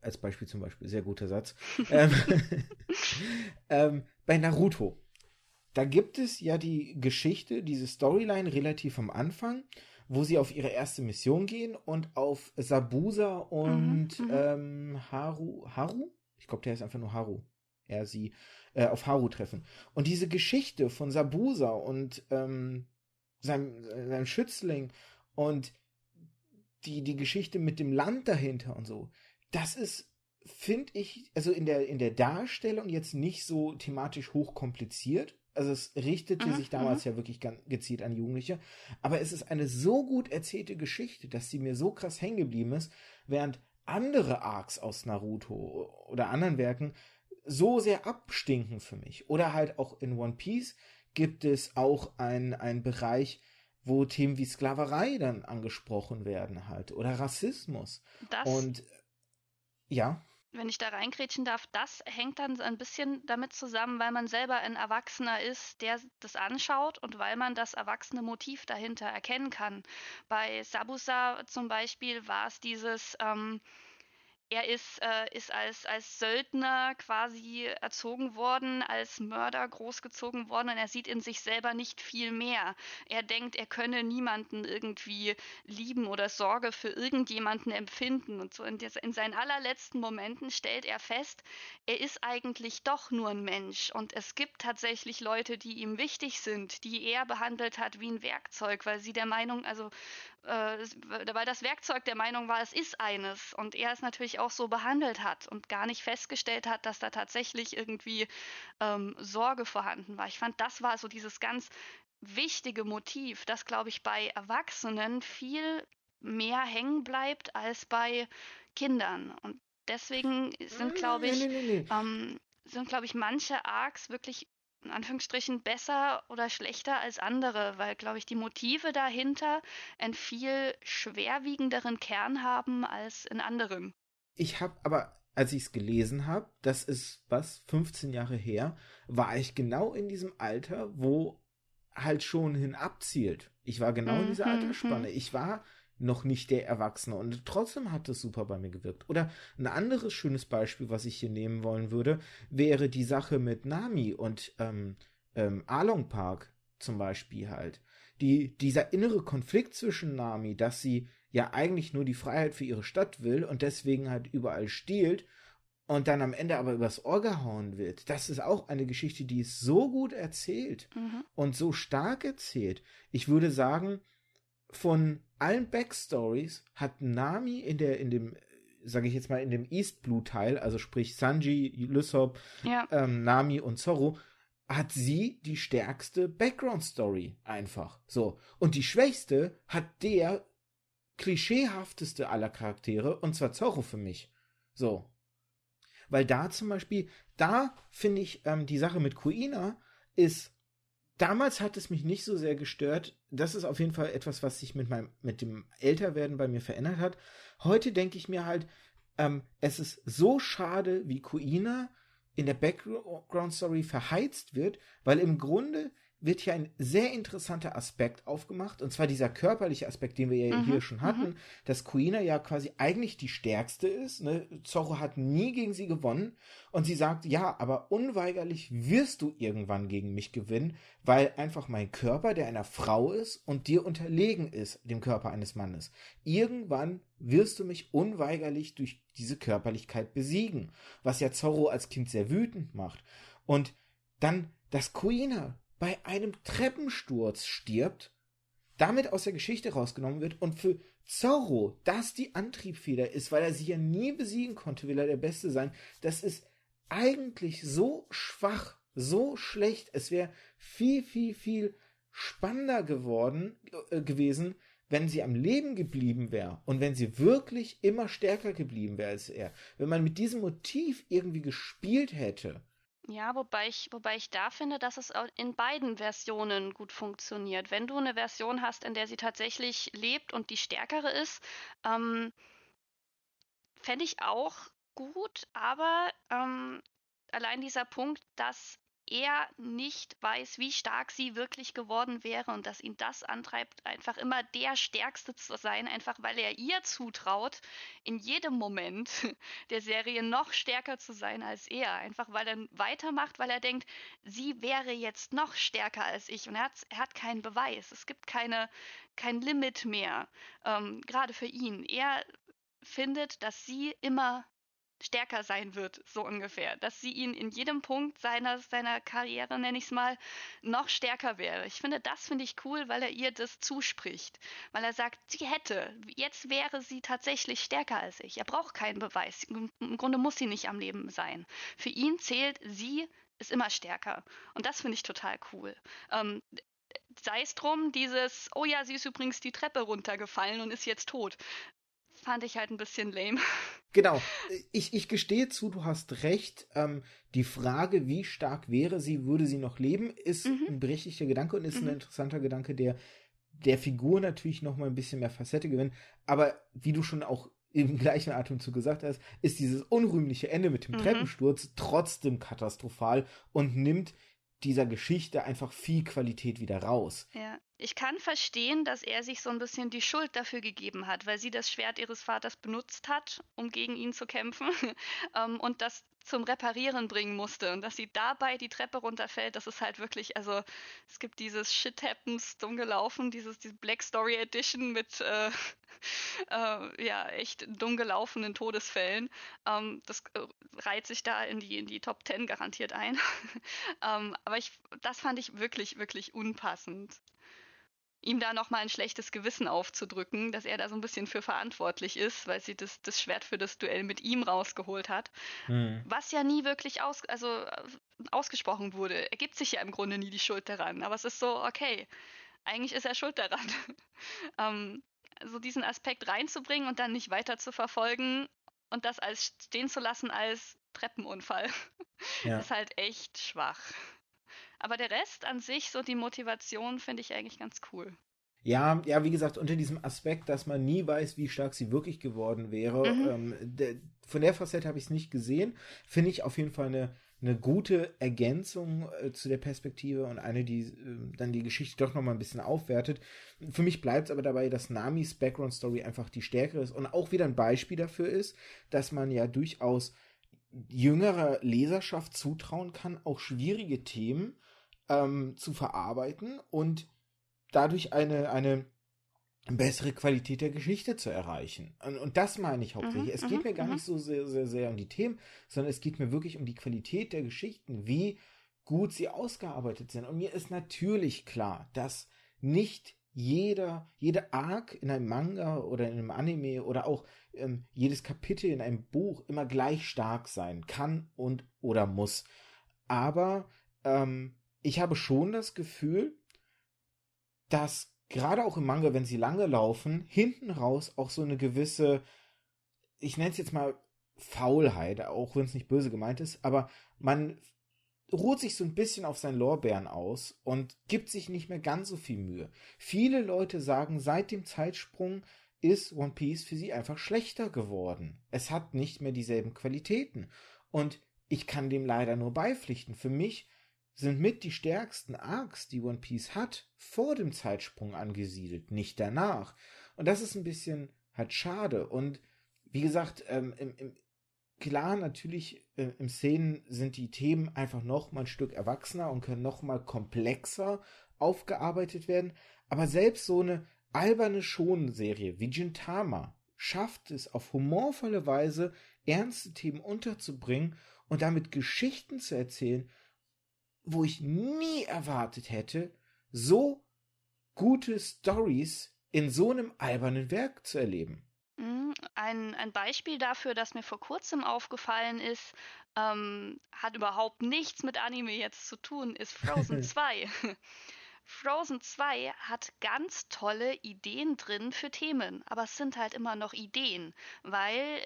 als Beispiel zum Beispiel, sehr guter Satz, *laughs* ähm, *laughs* ähm, bei Naruto. Da gibt es ja die Geschichte, diese Storyline relativ am Anfang wo sie auf ihre erste Mission gehen und auf Sabusa und mhm, mhm. ähm, Haru, Haru? Ich glaube, der ist einfach nur Haru. Er, sie, äh, auf Haru treffen. Und diese Geschichte von Sabusa und ähm, seinem, seinem Schützling und die, die Geschichte mit dem Land dahinter und so, das ist finde ich, also in der, in der Darstellung jetzt nicht so thematisch hochkompliziert. Also es richtete mhm, sich damals mhm. ja wirklich ganz gezielt an Jugendliche. Aber es ist eine so gut erzählte Geschichte, dass sie mir so krass hängen geblieben ist, während andere Arcs aus Naruto oder anderen Werken so sehr abstinken für mich. Oder halt auch in One Piece gibt es auch einen Bereich, wo Themen wie Sklaverei dann angesprochen werden halt oder Rassismus. Das, Und ja. Wenn ich da reingrätschen darf, das hängt dann ein bisschen damit zusammen, weil man selber ein Erwachsener ist, der das anschaut und weil man das erwachsene Motiv dahinter erkennen kann. Bei Sabusa zum Beispiel war es dieses, ähm, er ist, äh, ist als, als Söldner quasi erzogen worden, als Mörder großgezogen worden und er sieht in sich selber nicht viel mehr. Er denkt, er könne niemanden irgendwie lieben oder Sorge für irgendjemanden empfinden. Und so in, des, in seinen allerletzten Momenten stellt er fest, er ist eigentlich doch nur ein Mensch. Und es gibt tatsächlich Leute, die ihm wichtig sind, die er behandelt hat wie ein Werkzeug, weil sie der Meinung, also weil das Werkzeug der Meinung war, es ist eines und er es natürlich auch so behandelt hat und gar nicht festgestellt hat, dass da tatsächlich irgendwie ähm, Sorge vorhanden war. Ich fand, das war so dieses ganz wichtige Motiv, das, glaube ich, bei Erwachsenen viel mehr hängen bleibt als bei Kindern. Und deswegen sind, glaube ich, nee, nee, nee. ähm, sind, glaube ich, manche Arcs wirklich in Anführungsstrichen besser oder schlechter als andere, weil, glaube ich, die Motive dahinter einen viel schwerwiegenderen Kern haben als in anderen. Ich habe aber, als ich es gelesen habe, das ist was, 15 Jahre her, war ich genau in diesem Alter, wo halt schon hin abzielt. Ich war genau in dieser mhm, Altersspanne. Mhm. Ich war noch nicht der Erwachsene. Und trotzdem hat das super bei mir gewirkt. Oder ein anderes schönes Beispiel, was ich hier nehmen wollen würde, wäre die Sache mit Nami und ähm, ähm, Along Park zum Beispiel halt. Die, dieser innere Konflikt zwischen Nami, dass sie ja eigentlich nur die Freiheit für ihre Stadt will und deswegen halt überall stiehlt und dann am Ende aber übers Ohr gehauen wird. Das ist auch eine Geschichte, die ist so gut erzählt mhm. und so stark erzählt. Ich würde sagen, von allen Backstories hat Nami in der, in dem, sage ich jetzt mal, in dem East Blue Teil, also sprich Sanji, Lysop, ja. ähm, Nami und Zorro, hat sie die stärkste Background Story einfach. So. Und die schwächste hat der klischeehafteste aller Charaktere, und zwar Zorro für mich. So. Weil da zum Beispiel, da finde ich, ähm, die Sache mit Kuina ist damals hat es mich nicht so sehr gestört. Das ist auf jeden Fall etwas, was sich mit meinem, mit dem Älterwerden bei mir verändert hat. Heute denke ich mir halt, ähm, es ist so schade, wie Kuina in der Background Story verheizt wird, weil im Grunde wird hier ein sehr interessanter Aspekt aufgemacht, und zwar dieser körperliche Aspekt, den wir ja mhm, hier schon hatten, mhm. dass Kuina ja quasi eigentlich die stärkste ist. Ne? Zorro hat nie gegen sie gewonnen und sie sagt, ja, aber unweigerlich wirst du irgendwann gegen mich gewinnen, weil einfach mein Körper, der einer Frau ist und dir unterlegen ist, dem Körper eines Mannes. Irgendwann wirst du mich unweigerlich durch diese Körperlichkeit besiegen, was ja Zorro als Kind sehr wütend macht. Und dann, dass Kuina bei einem Treppensturz stirbt, damit aus der Geschichte rausgenommen wird und für Zorro das die Antriebfeder ist, weil er sie ja nie besiegen konnte, will er der Beste sein. Das ist eigentlich so schwach, so schlecht. Es wäre viel, viel, viel spannender geworden äh, gewesen, wenn sie am Leben geblieben wäre und wenn sie wirklich immer stärker geblieben wäre als er. Wenn man mit diesem Motiv irgendwie gespielt hätte ja, wobei ich, wobei ich da finde, dass es in beiden Versionen gut funktioniert. Wenn du eine Version hast, in der sie tatsächlich lebt und die stärkere ist, ähm, fände ich auch gut, aber ähm, allein dieser Punkt, dass er nicht weiß, wie stark sie wirklich geworden wäre und dass ihn das antreibt, einfach immer der Stärkste zu sein, einfach weil er ihr zutraut, in jedem Moment *laughs* der Serie noch stärker zu sein als er. Einfach weil er weitermacht, weil er denkt, sie wäre jetzt noch stärker als ich und er hat, er hat keinen Beweis. Es gibt keine, kein Limit mehr, ähm, gerade für ihn. Er findet, dass sie immer stärker sein wird, so ungefähr. Dass sie ihn in jedem Punkt seiner, seiner Karriere, nenne ich es mal, noch stärker wäre. Ich finde, das finde ich cool, weil er ihr das zuspricht. Weil er sagt, sie hätte, jetzt wäre sie tatsächlich stärker als ich. Er braucht keinen Beweis. Im Grunde muss sie nicht am Leben sein. Für ihn zählt, sie ist immer stärker. Und das finde ich total cool. Ähm, sei es drum, dieses, oh ja, sie ist übrigens die Treppe runtergefallen und ist jetzt tot fand ich halt ein bisschen lame. *laughs* Genau. Ich, ich gestehe zu, du hast recht. Ähm, die Frage, wie stark wäre sie, würde sie noch leben, ist mhm. ein berechtigter Gedanke und ist mhm. ein interessanter Gedanke, der der Figur natürlich noch mal ein bisschen mehr Facette gewinnt. Aber wie du schon auch im *laughs* gleichen Atemzug gesagt hast, ist dieses unrühmliche Ende mit dem mhm. Treppensturz trotzdem katastrophal und nimmt dieser Geschichte einfach viel Qualität wieder raus. Ja. Ich kann verstehen, dass er sich so ein bisschen die Schuld dafür gegeben hat, weil sie das Schwert ihres Vaters benutzt hat, um gegen ihn zu kämpfen *laughs* ähm, und das zum Reparieren bringen musste und dass sie dabei die Treppe runterfällt, das ist halt wirklich, also es gibt dieses Shit Happens dumm gelaufen, dieses, diese Black Story Edition mit äh, *laughs* äh, ja echt dumm gelaufenen Todesfällen. Ähm, das äh, reiht sich da in die, in die Top Ten garantiert ein. *laughs* ähm, aber ich, das fand ich wirklich, wirklich unpassend ihm da nochmal ein schlechtes Gewissen aufzudrücken, dass er da so ein bisschen für verantwortlich ist, weil sie das, das Schwert für das Duell mit ihm rausgeholt hat. Mhm. Was ja nie wirklich aus, also, ausgesprochen wurde. Er gibt sich ja im Grunde nie die Schuld daran. Aber es ist so, okay, eigentlich ist er schuld daran. *laughs* ähm, so diesen Aspekt reinzubringen und dann nicht weiter zu verfolgen und das als stehen zu lassen als Treppenunfall, *laughs* ja. ist halt echt schwach. Aber der Rest an sich, so die Motivation, finde ich eigentlich ganz cool. Ja, ja, wie gesagt, unter diesem Aspekt, dass man nie weiß, wie stark sie wirklich geworden wäre. Mhm. Ähm, de, von der Facette habe ich es nicht gesehen. Finde ich auf jeden Fall eine, eine gute Ergänzung äh, zu der Perspektive und eine, die äh, dann die Geschichte doch nochmal ein bisschen aufwertet. Für mich bleibt es aber dabei, dass Namis Background Story einfach die stärkere ist und auch wieder ein Beispiel dafür ist, dass man ja durchaus jüngerer Leserschaft zutrauen kann, auch schwierige Themen ähm, zu verarbeiten und dadurch eine, eine bessere Qualität der Geschichte zu erreichen. Und, und das meine ich hauptsächlich. Mhm, es geht mhm, mir gar mhm. nicht so sehr, sehr, sehr um die Themen, sondern es geht mir wirklich um die Qualität der Geschichten, wie gut sie ausgearbeitet sind. Und mir ist natürlich klar, dass nicht jeder, jede Arc in einem Manga oder in einem Anime oder auch ähm, jedes Kapitel in einem Buch immer gleich stark sein kann und oder muss. Aber ähm, ich habe schon das Gefühl, dass gerade auch im Manga, wenn sie lange laufen, hinten raus auch so eine gewisse, ich nenne es jetzt mal Faulheit, auch wenn es nicht böse gemeint ist, aber man ruht sich so ein bisschen auf seinen Lorbeeren aus und gibt sich nicht mehr ganz so viel Mühe. Viele Leute sagen, seit dem Zeitsprung ist One Piece für sie einfach schlechter geworden. Es hat nicht mehr dieselben Qualitäten. Und ich kann dem leider nur beipflichten. Für mich sind mit die stärksten Arcs, die One Piece hat, vor dem Zeitsprung angesiedelt, nicht danach. Und das ist ein bisschen halt schade. Und wie gesagt, ähm, im, im, klar, natürlich äh, im Szenen sind die Themen einfach noch mal ein Stück erwachsener und können noch mal komplexer aufgearbeitet werden. Aber selbst so eine alberne Schonenserie wie Gintama schafft es auf humorvolle Weise, ernste Themen unterzubringen und damit Geschichten zu erzählen, wo ich nie erwartet hätte, so gute Stories in so einem albernen Werk zu erleben. Mhm, ein, ein Beispiel dafür, das mir vor kurzem aufgefallen ist, ähm, hat überhaupt nichts mit Anime jetzt zu tun, ist Frozen *laughs* 2. Frozen 2 hat ganz tolle Ideen drin für Themen, aber es sind halt immer noch Ideen, weil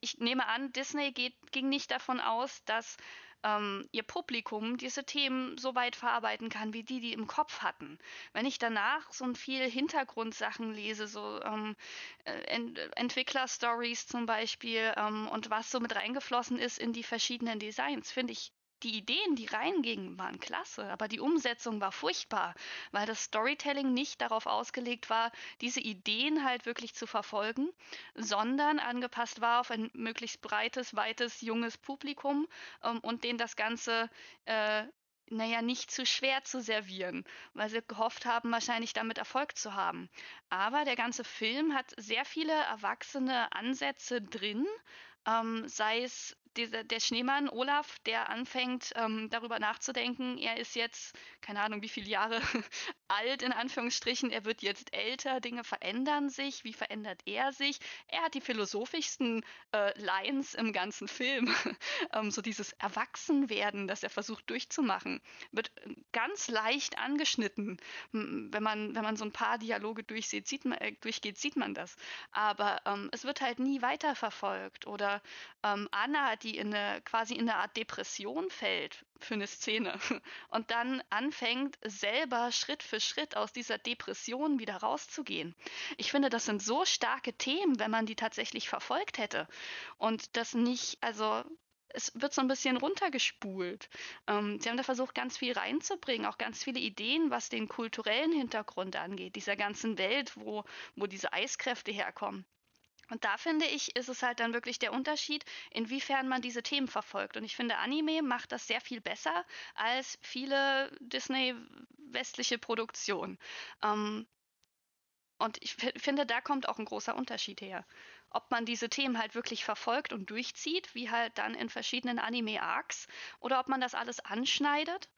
ich nehme an, Disney geht, ging nicht davon aus, dass ähm, ihr Publikum diese Themen so weit verarbeiten kann, wie die, die im Kopf hatten. Wenn ich danach so viel Hintergrundsachen lese, so ähm, äh, Ent Entwicklerstories zum Beispiel ähm, und was so mit reingeflossen ist in die verschiedenen Designs, finde ich die Ideen, die reingingen, waren klasse, aber die Umsetzung war furchtbar, weil das Storytelling nicht darauf ausgelegt war, diese Ideen halt wirklich zu verfolgen, sondern angepasst war auf ein möglichst breites, weites, junges Publikum ähm, und denen das Ganze äh, naja, nicht zu schwer zu servieren, weil sie gehofft haben, wahrscheinlich damit Erfolg zu haben. Aber der ganze Film hat sehr viele erwachsene Ansätze drin, ähm, sei es dieser, der Schneemann Olaf, der anfängt ähm, darüber nachzudenken, er ist jetzt, keine Ahnung, wie viele Jahre *laughs* alt in Anführungsstrichen, er wird jetzt älter, Dinge verändern sich, wie verändert er sich? Er hat die philosophischsten äh, Lines im ganzen Film, *laughs* ähm, so dieses Erwachsenwerden, das er versucht durchzumachen, wird ganz leicht angeschnitten. Wenn man, wenn man so ein paar Dialoge durchsieht, sieht man, äh, durchgeht, sieht man das. Aber ähm, es wird halt nie weiterverfolgt. Oder ähm, Anna, die in eine, quasi in eine Art Depression fällt für eine Szene *laughs* und dann anfängt, selber Schritt für Schritt aus dieser Depression wieder rauszugehen. Ich finde, das sind so starke Themen, wenn man die tatsächlich verfolgt hätte. Und das nicht, also es wird so ein bisschen runtergespult. Ähm, sie haben da versucht, ganz viel reinzubringen, auch ganz viele Ideen, was den kulturellen Hintergrund angeht, dieser ganzen Welt, wo, wo diese Eiskräfte herkommen. Und da finde ich, ist es halt dann wirklich der Unterschied, inwiefern man diese Themen verfolgt. Und ich finde, Anime macht das sehr viel besser als viele Disney-westliche Produktionen. Ähm, und ich finde, da kommt auch ein großer Unterschied her. Ob man diese Themen halt wirklich verfolgt und durchzieht, wie halt dann in verschiedenen Anime-Arcs, oder ob man das alles anschneidet,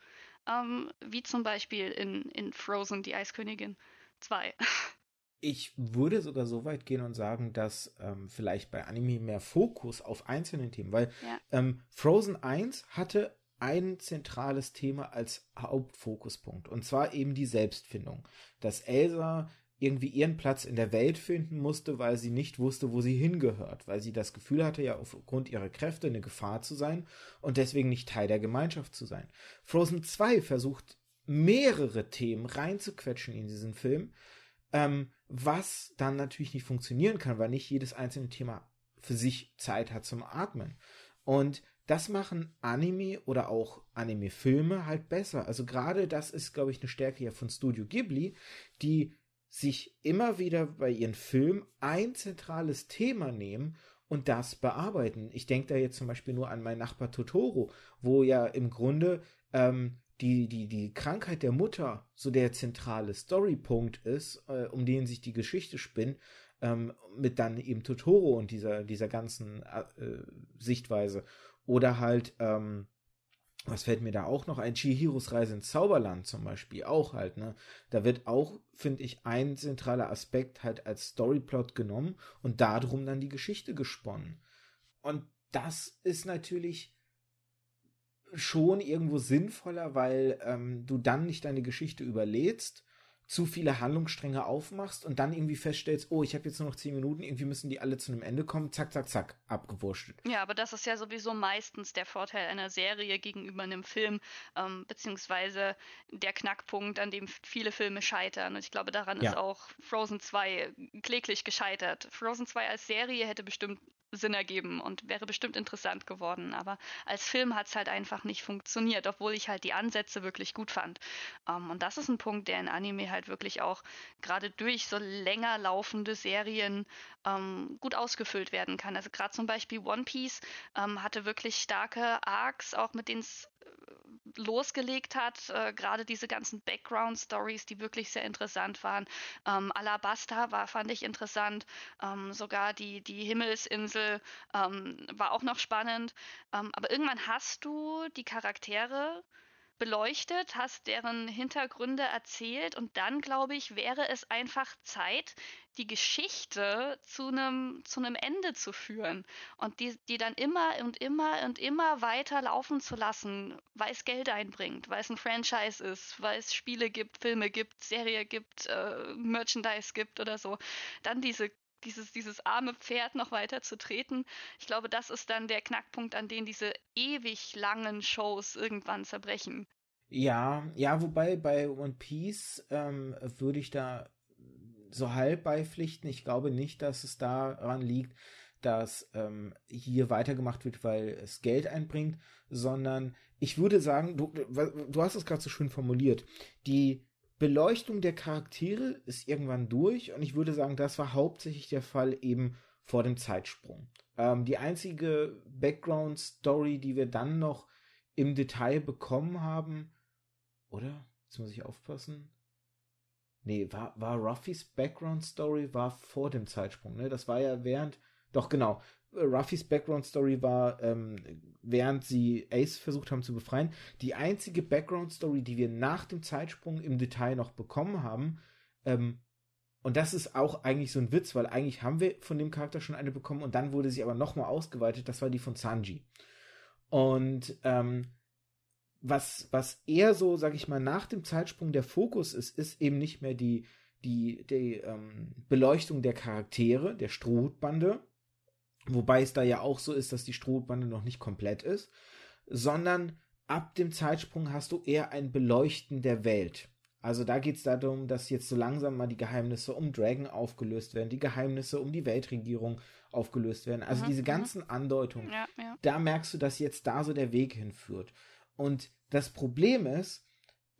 ähm, wie zum Beispiel in, in Frozen, die Eiskönigin 2. *laughs* Ich würde sogar so weit gehen und sagen, dass ähm, vielleicht bei Anime mehr Fokus auf einzelne Themen, weil ja. ähm, Frozen 1 hatte ein zentrales Thema als Hauptfokuspunkt und zwar eben die Selbstfindung. Dass Elsa irgendwie ihren Platz in der Welt finden musste, weil sie nicht wusste, wo sie hingehört, weil sie das Gefühl hatte, ja aufgrund ihrer Kräfte eine Gefahr zu sein und deswegen nicht Teil der Gemeinschaft zu sein. Frozen 2 versucht mehrere Themen reinzuquetschen in diesen Film, ähm, was dann natürlich nicht funktionieren kann, weil nicht jedes einzelne Thema für sich Zeit hat zum Atmen. Und das machen Anime oder auch Anime-Filme halt besser. Also gerade das ist, glaube ich, eine Stärke ja von Studio Ghibli, die sich immer wieder bei ihren Filmen ein zentrales Thema nehmen und das bearbeiten. Ich denke da jetzt zum Beispiel nur an mein Nachbar Totoro, wo ja im Grunde ähm, die, die, die Krankheit der Mutter so der zentrale Storypunkt ist, äh, um den sich die Geschichte spinnt, ähm, mit dann eben Totoro und dieser, dieser ganzen äh, Sichtweise. Oder halt, ähm, was fällt mir da auch noch ein? Chihiros Reise ins Zauberland zum Beispiel auch halt, ne? Da wird auch, finde ich, ein zentraler Aspekt halt als Storyplot genommen und darum dann die Geschichte gesponnen. Und das ist natürlich schon irgendwo sinnvoller, weil ähm, du dann nicht deine Geschichte überlädst, zu viele Handlungsstränge aufmachst und dann irgendwie feststellst, oh, ich habe jetzt nur noch zehn Minuten, irgendwie müssen die alle zu einem Ende kommen, zack, zack, zack, abgewurschtelt. Ja, aber das ist ja sowieso meistens der Vorteil einer Serie gegenüber einem Film, ähm, beziehungsweise der Knackpunkt, an dem viele Filme scheitern. Und ich glaube, daran ja. ist auch Frozen 2 kläglich gescheitert. Frozen 2 als Serie hätte bestimmt Sinn ergeben und wäre bestimmt interessant geworden. Aber als Film hat es halt einfach nicht funktioniert, obwohl ich halt die Ansätze wirklich gut fand. Um, ähm, und das ist ein Punkt, der in Anime halt wirklich auch gerade durch so länger laufende Serien ähm, gut ausgefüllt werden kann. Also gerade zum Beispiel One Piece ähm, hatte wirklich starke Arcs, auch mit denen es losgelegt hat, äh, gerade diese ganzen Background-Stories, die wirklich sehr interessant waren. Ähm, Alabasta war, fand ich interessant. Ähm, sogar die, die Himmelsinsel ähm, war auch noch spannend. Ähm, aber irgendwann hast du die Charaktere beleuchtet, hast deren Hintergründe erzählt und dann, glaube ich, wäre es einfach Zeit, die Geschichte zu einem zu einem Ende zu führen und die, die dann immer und immer und immer weiter laufen zu lassen, weil es Geld einbringt, weil es ein Franchise ist, weil es Spiele gibt, Filme gibt, Serie gibt, äh, Merchandise gibt oder so. Dann diese dieses, dieses arme Pferd noch weiter zu treten. Ich glaube, das ist dann der Knackpunkt, an dem diese ewig langen Shows irgendwann zerbrechen. Ja, ja, wobei bei One Piece ähm, würde ich da so halb beipflichten. Ich glaube nicht, dass es daran liegt, dass ähm, hier weitergemacht wird, weil es Geld einbringt, sondern ich würde sagen, du, du hast es gerade so schön formuliert, die Beleuchtung der Charaktere ist irgendwann durch und ich würde sagen, das war hauptsächlich der Fall eben vor dem Zeitsprung. Ähm, die einzige Background-Story, die wir dann noch im Detail bekommen haben, oder? Jetzt muss ich aufpassen. Nee, war, war Ruffys Background-Story war vor dem Zeitsprung, ne? Das war ja während, doch genau, Ruffys Background Story war, ähm, während sie Ace versucht haben zu befreien. Die einzige Background Story, die wir nach dem Zeitsprung im Detail noch bekommen haben, ähm, und das ist auch eigentlich so ein Witz, weil eigentlich haben wir von dem Charakter schon eine bekommen und dann wurde sie aber nochmal ausgeweitet. Das war die von Sanji. Und ähm, was, was eher so, sag ich mal, nach dem Zeitsprung der Fokus ist, ist eben nicht mehr die, die, die ähm, Beleuchtung der Charaktere, der Strohbande, wobei es da ja auch so ist, dass die Strohbande noch nicht komplett ist, sondern ab dem Zeitsprung hast du eher ein Beleuchten der Welt. Also da geht es darum, dass jetzt so langsam mal die Geheimnisse um Dragon aufgelöst werden, die Geheimnisse um die Weltregierung aufgelöst werden. Also mhm, diese mhm. ganzen Andeutungen, ja, ja. da merkst du, dass jetzt da so der Weg hinführt. Und das Problem ist,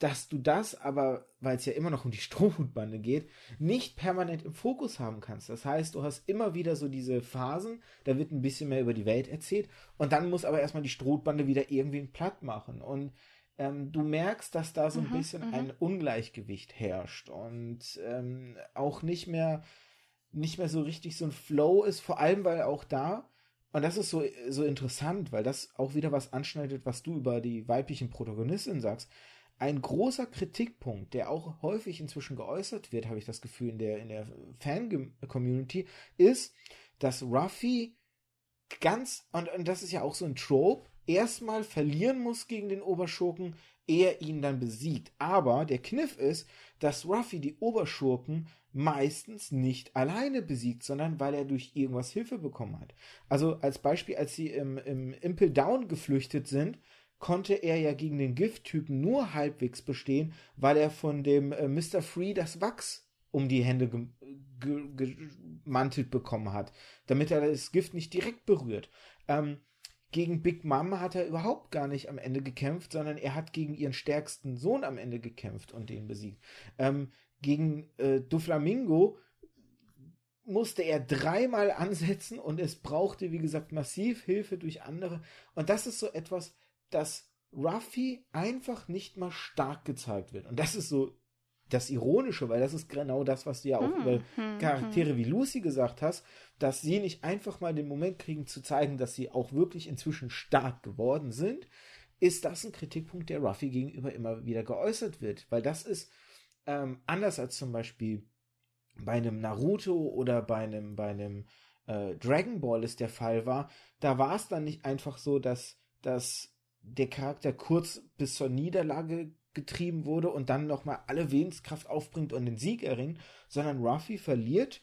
dass du das aber, weil es ja immer noch um die *laughs* Strohhutbande geht, nicht permanent im Fokus haben kannst. Das heißt, du hast immer wieder so diese Phasen, da wird ein bisschen mehr über die Welt erzählt und dann muss aber erstmal die Strohbande wieder irgendwie platt machen. Und ähm, du merkst, dass da so ein mhm, bisschen mhm. ein Ungleichgewicht herrscht und ähm, auch nicht mehr, nicht mehr so richtig so ein Flow ist, vor allem weil auch da, und das ist so, so interessant, weil das auch wieder was anschneidet, was du über die weiblichen Protagonistinnen sagst. Ein großer Kritikpunkt, der auch häufig inzwischen geäußert wird, habe ich das Gefühl, in der, in der Fan-Community, ist, dass Ruffy ganz, und, und das ist ja auch so ein Trope, erstmal verlieren muss gegen den Oberschurken, er ihn dann besiegt. Aber der Kniff ist, dass Ruffy die Oberschurken meistens nicht alleine besiegt, sondern weil er durch irgendwas Hilfe bekommen hat. Also als Beispiel, als sie im, im Impel Down geflüchtet sind, konnte er ja gegen den Gifttypen nur halbwegs bestehen, weil er von dem äh, Mr. Free das Wachs um die Hände gemantelt bekommen hat, damit er das Gift nicht direkt berührt. Ähm, gegen Big Mom hat er überhaupt gar nicht am Ende gekämpft, sondern er hat gegen ihren stärksten Sohn am Ende gekämpft und den besiegt. Ähm, gegen äh, Doflamingo musste er dreimal ansetzen und es brauchte, wie gesagt, massiv Hilfe durch andere. Und das ist so etwas, das Ruffy einfach nicht mal stark gezeigt wird. Und das ist so das Ironische, weil das ist genau das, was du ja auch hm, über hm, Charaktere hm. wie Lucy gesagt hast, dass sie nicht einfach mal den Moment kriegen zu zeigen, dass sie auch wirklich inzwischen stark geworden sind, ist das ein Kritikpunkt, der Ruffy gegenüber immer wieder geäußert wird, weil das ist ähm, anders als zum Beispiel bei einem Naruto oder bei einem bei einem äh, Dragon Ball es der Fall war, da war es dann nicht einfach so, dass dass der Charakter kurz bis zur Niederlage getrieben wurde und dann nochmal alle Willenskraft aufbringt und den Sieg erringt, sondern Ruffy verliert,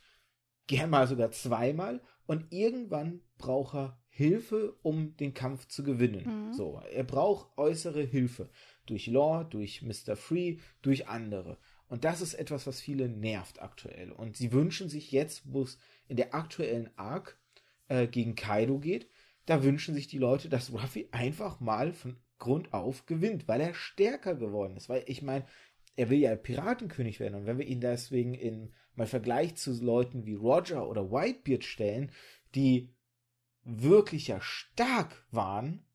gern mal sogar zweimal und irgendwann braucht er Hilfe, um den Kampf zu gewinnen. Mhm. So, er braucht äußere Hilfe. Durch Law, durch Mr. Free, durch andere. Und das ist etwas, was viele nervt aktuell. Und sie wünschen sich jetzt, wo es in der aktuellen Arc äh, gegen Kaido geht, da wünschen sich die Leute, dass Ruffy einfach mal von Grund auf gewinnt, weil er stärker geworden ist. Weil ich meine, er will ja Piratenkönig werden. Und wenn wir ihn deswegen in mal Vergleich zu Leuten wie Roger oder Whitebeard stellen, die wirklich ja stark waren,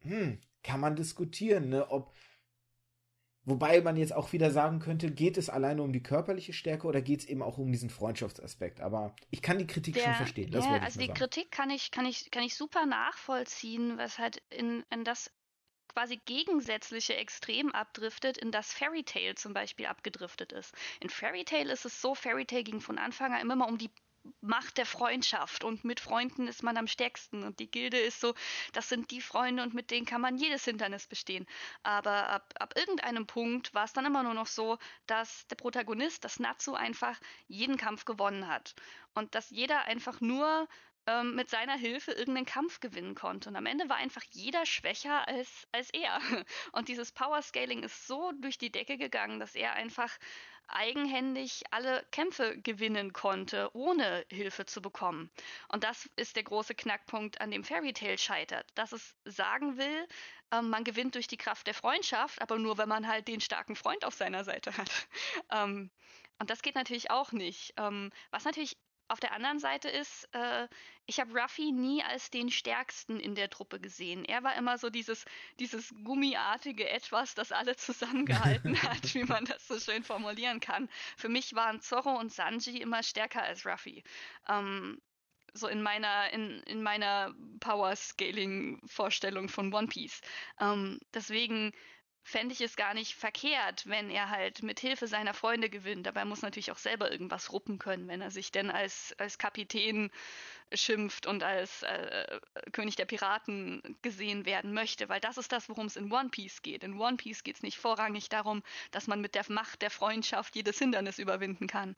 hm, kann man diskutieren, ne, ob Wobei man jetzt auch wieder sagen könnte, geht es alleine um die körperliche Stärke oder geht es eben auch um diesen Freundschaftsaspekt? Aber ich kann die Kritik Der, schon verstehen. ja, also die sagen. Kritik kann ich, kann, ich, kann ich super nachvollziehen, was halt in, in das quasi gegensätzliche Extrem abdriftet, in das Fairy Tale zum Beispiel abgedriftet ist. In Fairy Tale ist es so, Fairy Tale ging von Anfang an immer mal um die Macht der Freundschaft und mit Freunden ist man am stärksten und die Gilde ist so, das sind die Freunde und mit denen kann man jedes Hindernis bestehen. Aber ab, ab irgendeinem Punkt war es dann immer nur noch so, dass der Protagonist, das Natsu, einfach jeden Kampf gewonnen hat und dass jeder einfach nur ähm, mit seiner Hilfe irgendeinen Kampf gewinnen konnte. Und am Ende war einfach jeder schwächer als, als er. *laughs* Und dieses Power Scaling ist so durch die Decke gegangen, dass er einfach eigenhändig alle Kämpfe gewinnen konnte, ohne Hilfe zu bekommen. Und das ist der große Knackpunkt, an dem Fairy Tale scheitert. Dass es sagen will, ähm, man gewinnt durch die Kraft der Freundschaft, aber nur, wenn man halt den starken Freund auf seiner Seite hat. *laughs* Ähm, und das geht natürlich auch nicht. Ähm, was natürlich auf der anderen Seite ist, äh, ich habe Ruffy nie als den stärksten in der Truppe gesehen. Er war immer so dieses, dieses gummiartige Etwas, das alle zusammengehalten *laughs* hat, wie man das so schön formulieren kann. Für mich waren Zorro und Sanji immer stärker als Ruffy. Ähm, so in meiner, in, in meiner Power-Scaling-Vorstellung von One Piece. Ähm, deswegen fände ich es gar nicht verkehrt, wenn er halt mit Hilfe seiner Freunde gewinnt. Dabei muss natürlich auch selber irgendwas ruppen können, wenn er sich denn als, als Kapitän schimpft und als äh, König der Piraten gesehen werden möchte, weil das ist das, worum es in One Piece geht. In One Piece geht es nicht vorrangig darum, dass man mit der Macht der Freundschaft jedes Hindernis überwinden kann.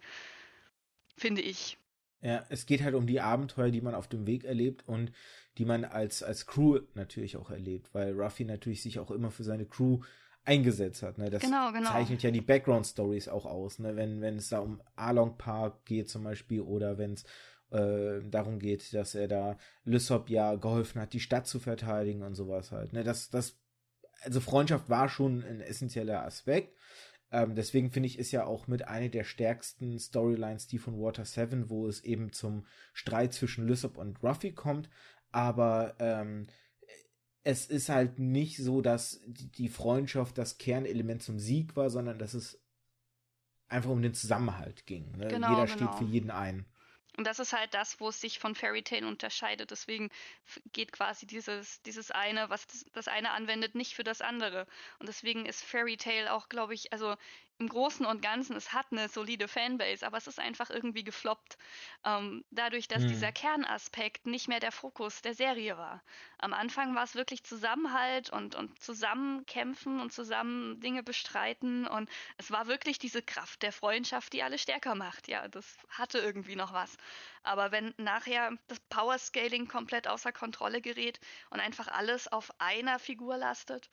Finde ich. Ja, es geht halt um die Abenteuer, die man auf dem Weg erlebt und die man als, als Crew natürlich auch erlebt, weil Ruffy natürlich sich auch immer für seine Crew eingesetzt hat. Ne? Das genau, genau. zeichnet ja die Background-Stories auch aus, ne? wenn, wenn es da um Arlong Park geht zum Beispiel oder wenn es äh, darum geht, dass er da Lysop ja geholfen hat, die Stadt zu verteidigen und sowas halt. Ne? Das, das, also Freundschaft war schon ein essentieller Aspekt. Ähm, deswegen finde ich, ist ja auch mit einer der stärksten Storylines die von Water 7, wo es eben zum Streit zwischen Lysop und Ruffy kommt. Aber ähm, es ist halt nicht so, dass die Freundschaft das Kernelement zum Sieg war, sondern dass es einfach um den Zusammenhalt ging. Ne? Genau, Jeder genau. steht für jeden ein. Und das ist halt das, wo es sich von Fairy Tale unterscheidet. Deswegen geht quasi dieses, dieses eine, was das, eine anwendet, nicht für das andere. Und deswegen ist Fairy Tale auch, glaube ich, also im Großen und Ganzen, es hat eine solide Fanbase, aber es ist einfach irgendwie gefloppt. Ähm, dadurch, dass hm. dieser Kernaspekt nicht mehr der Fokus der Serie war. Am Anfang war es wirklich Zusammenhalt und, und zusammen kämpfen und zusammen Dinge bestreiten. Und es war wirklich diese Kraft der Freundschaft, die alle stärker macht. Ja, das hatte irgendwie noch was. Aber wenn nachher das Power-Scaling komplett außer Kontrolle gerät und einfach alles auf einer Figur lastet,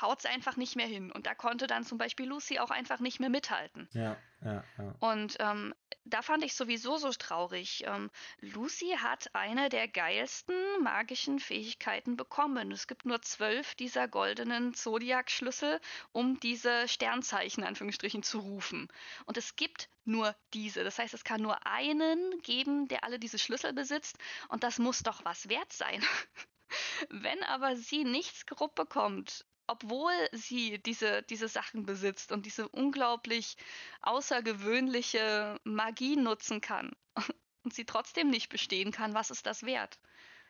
haut es einfach nicht mehr hin. Und da konnte dann zum Beispiel Lucy auch einfach nicht mehr mithalten. Ja, ja, ja. Und ähm, da fand ich sowieso so traurig. Ähm, Lucy hat eine der geilsten magischen Fähigkeiten bekommen. Es gibt nur zwölf dieser goldenen Zodiac-Schlüssel, um diese Sternzeichen, Anführungsstrichen, zu rufen. Und es gibt nur diese. Das heißt, es kann nur einen geben, der alle diese Schlüssel besitzt. Und das muss doch was wert sein. *laughs* Wenn aber sie nichts grob bekommt, obwohl sie diese, diese Sachen besitzt und diese unglaublich außergewöhnliche Magie nutzen kann *laughs* und sie trotzdem nicht bestehen kann, was ist das wert?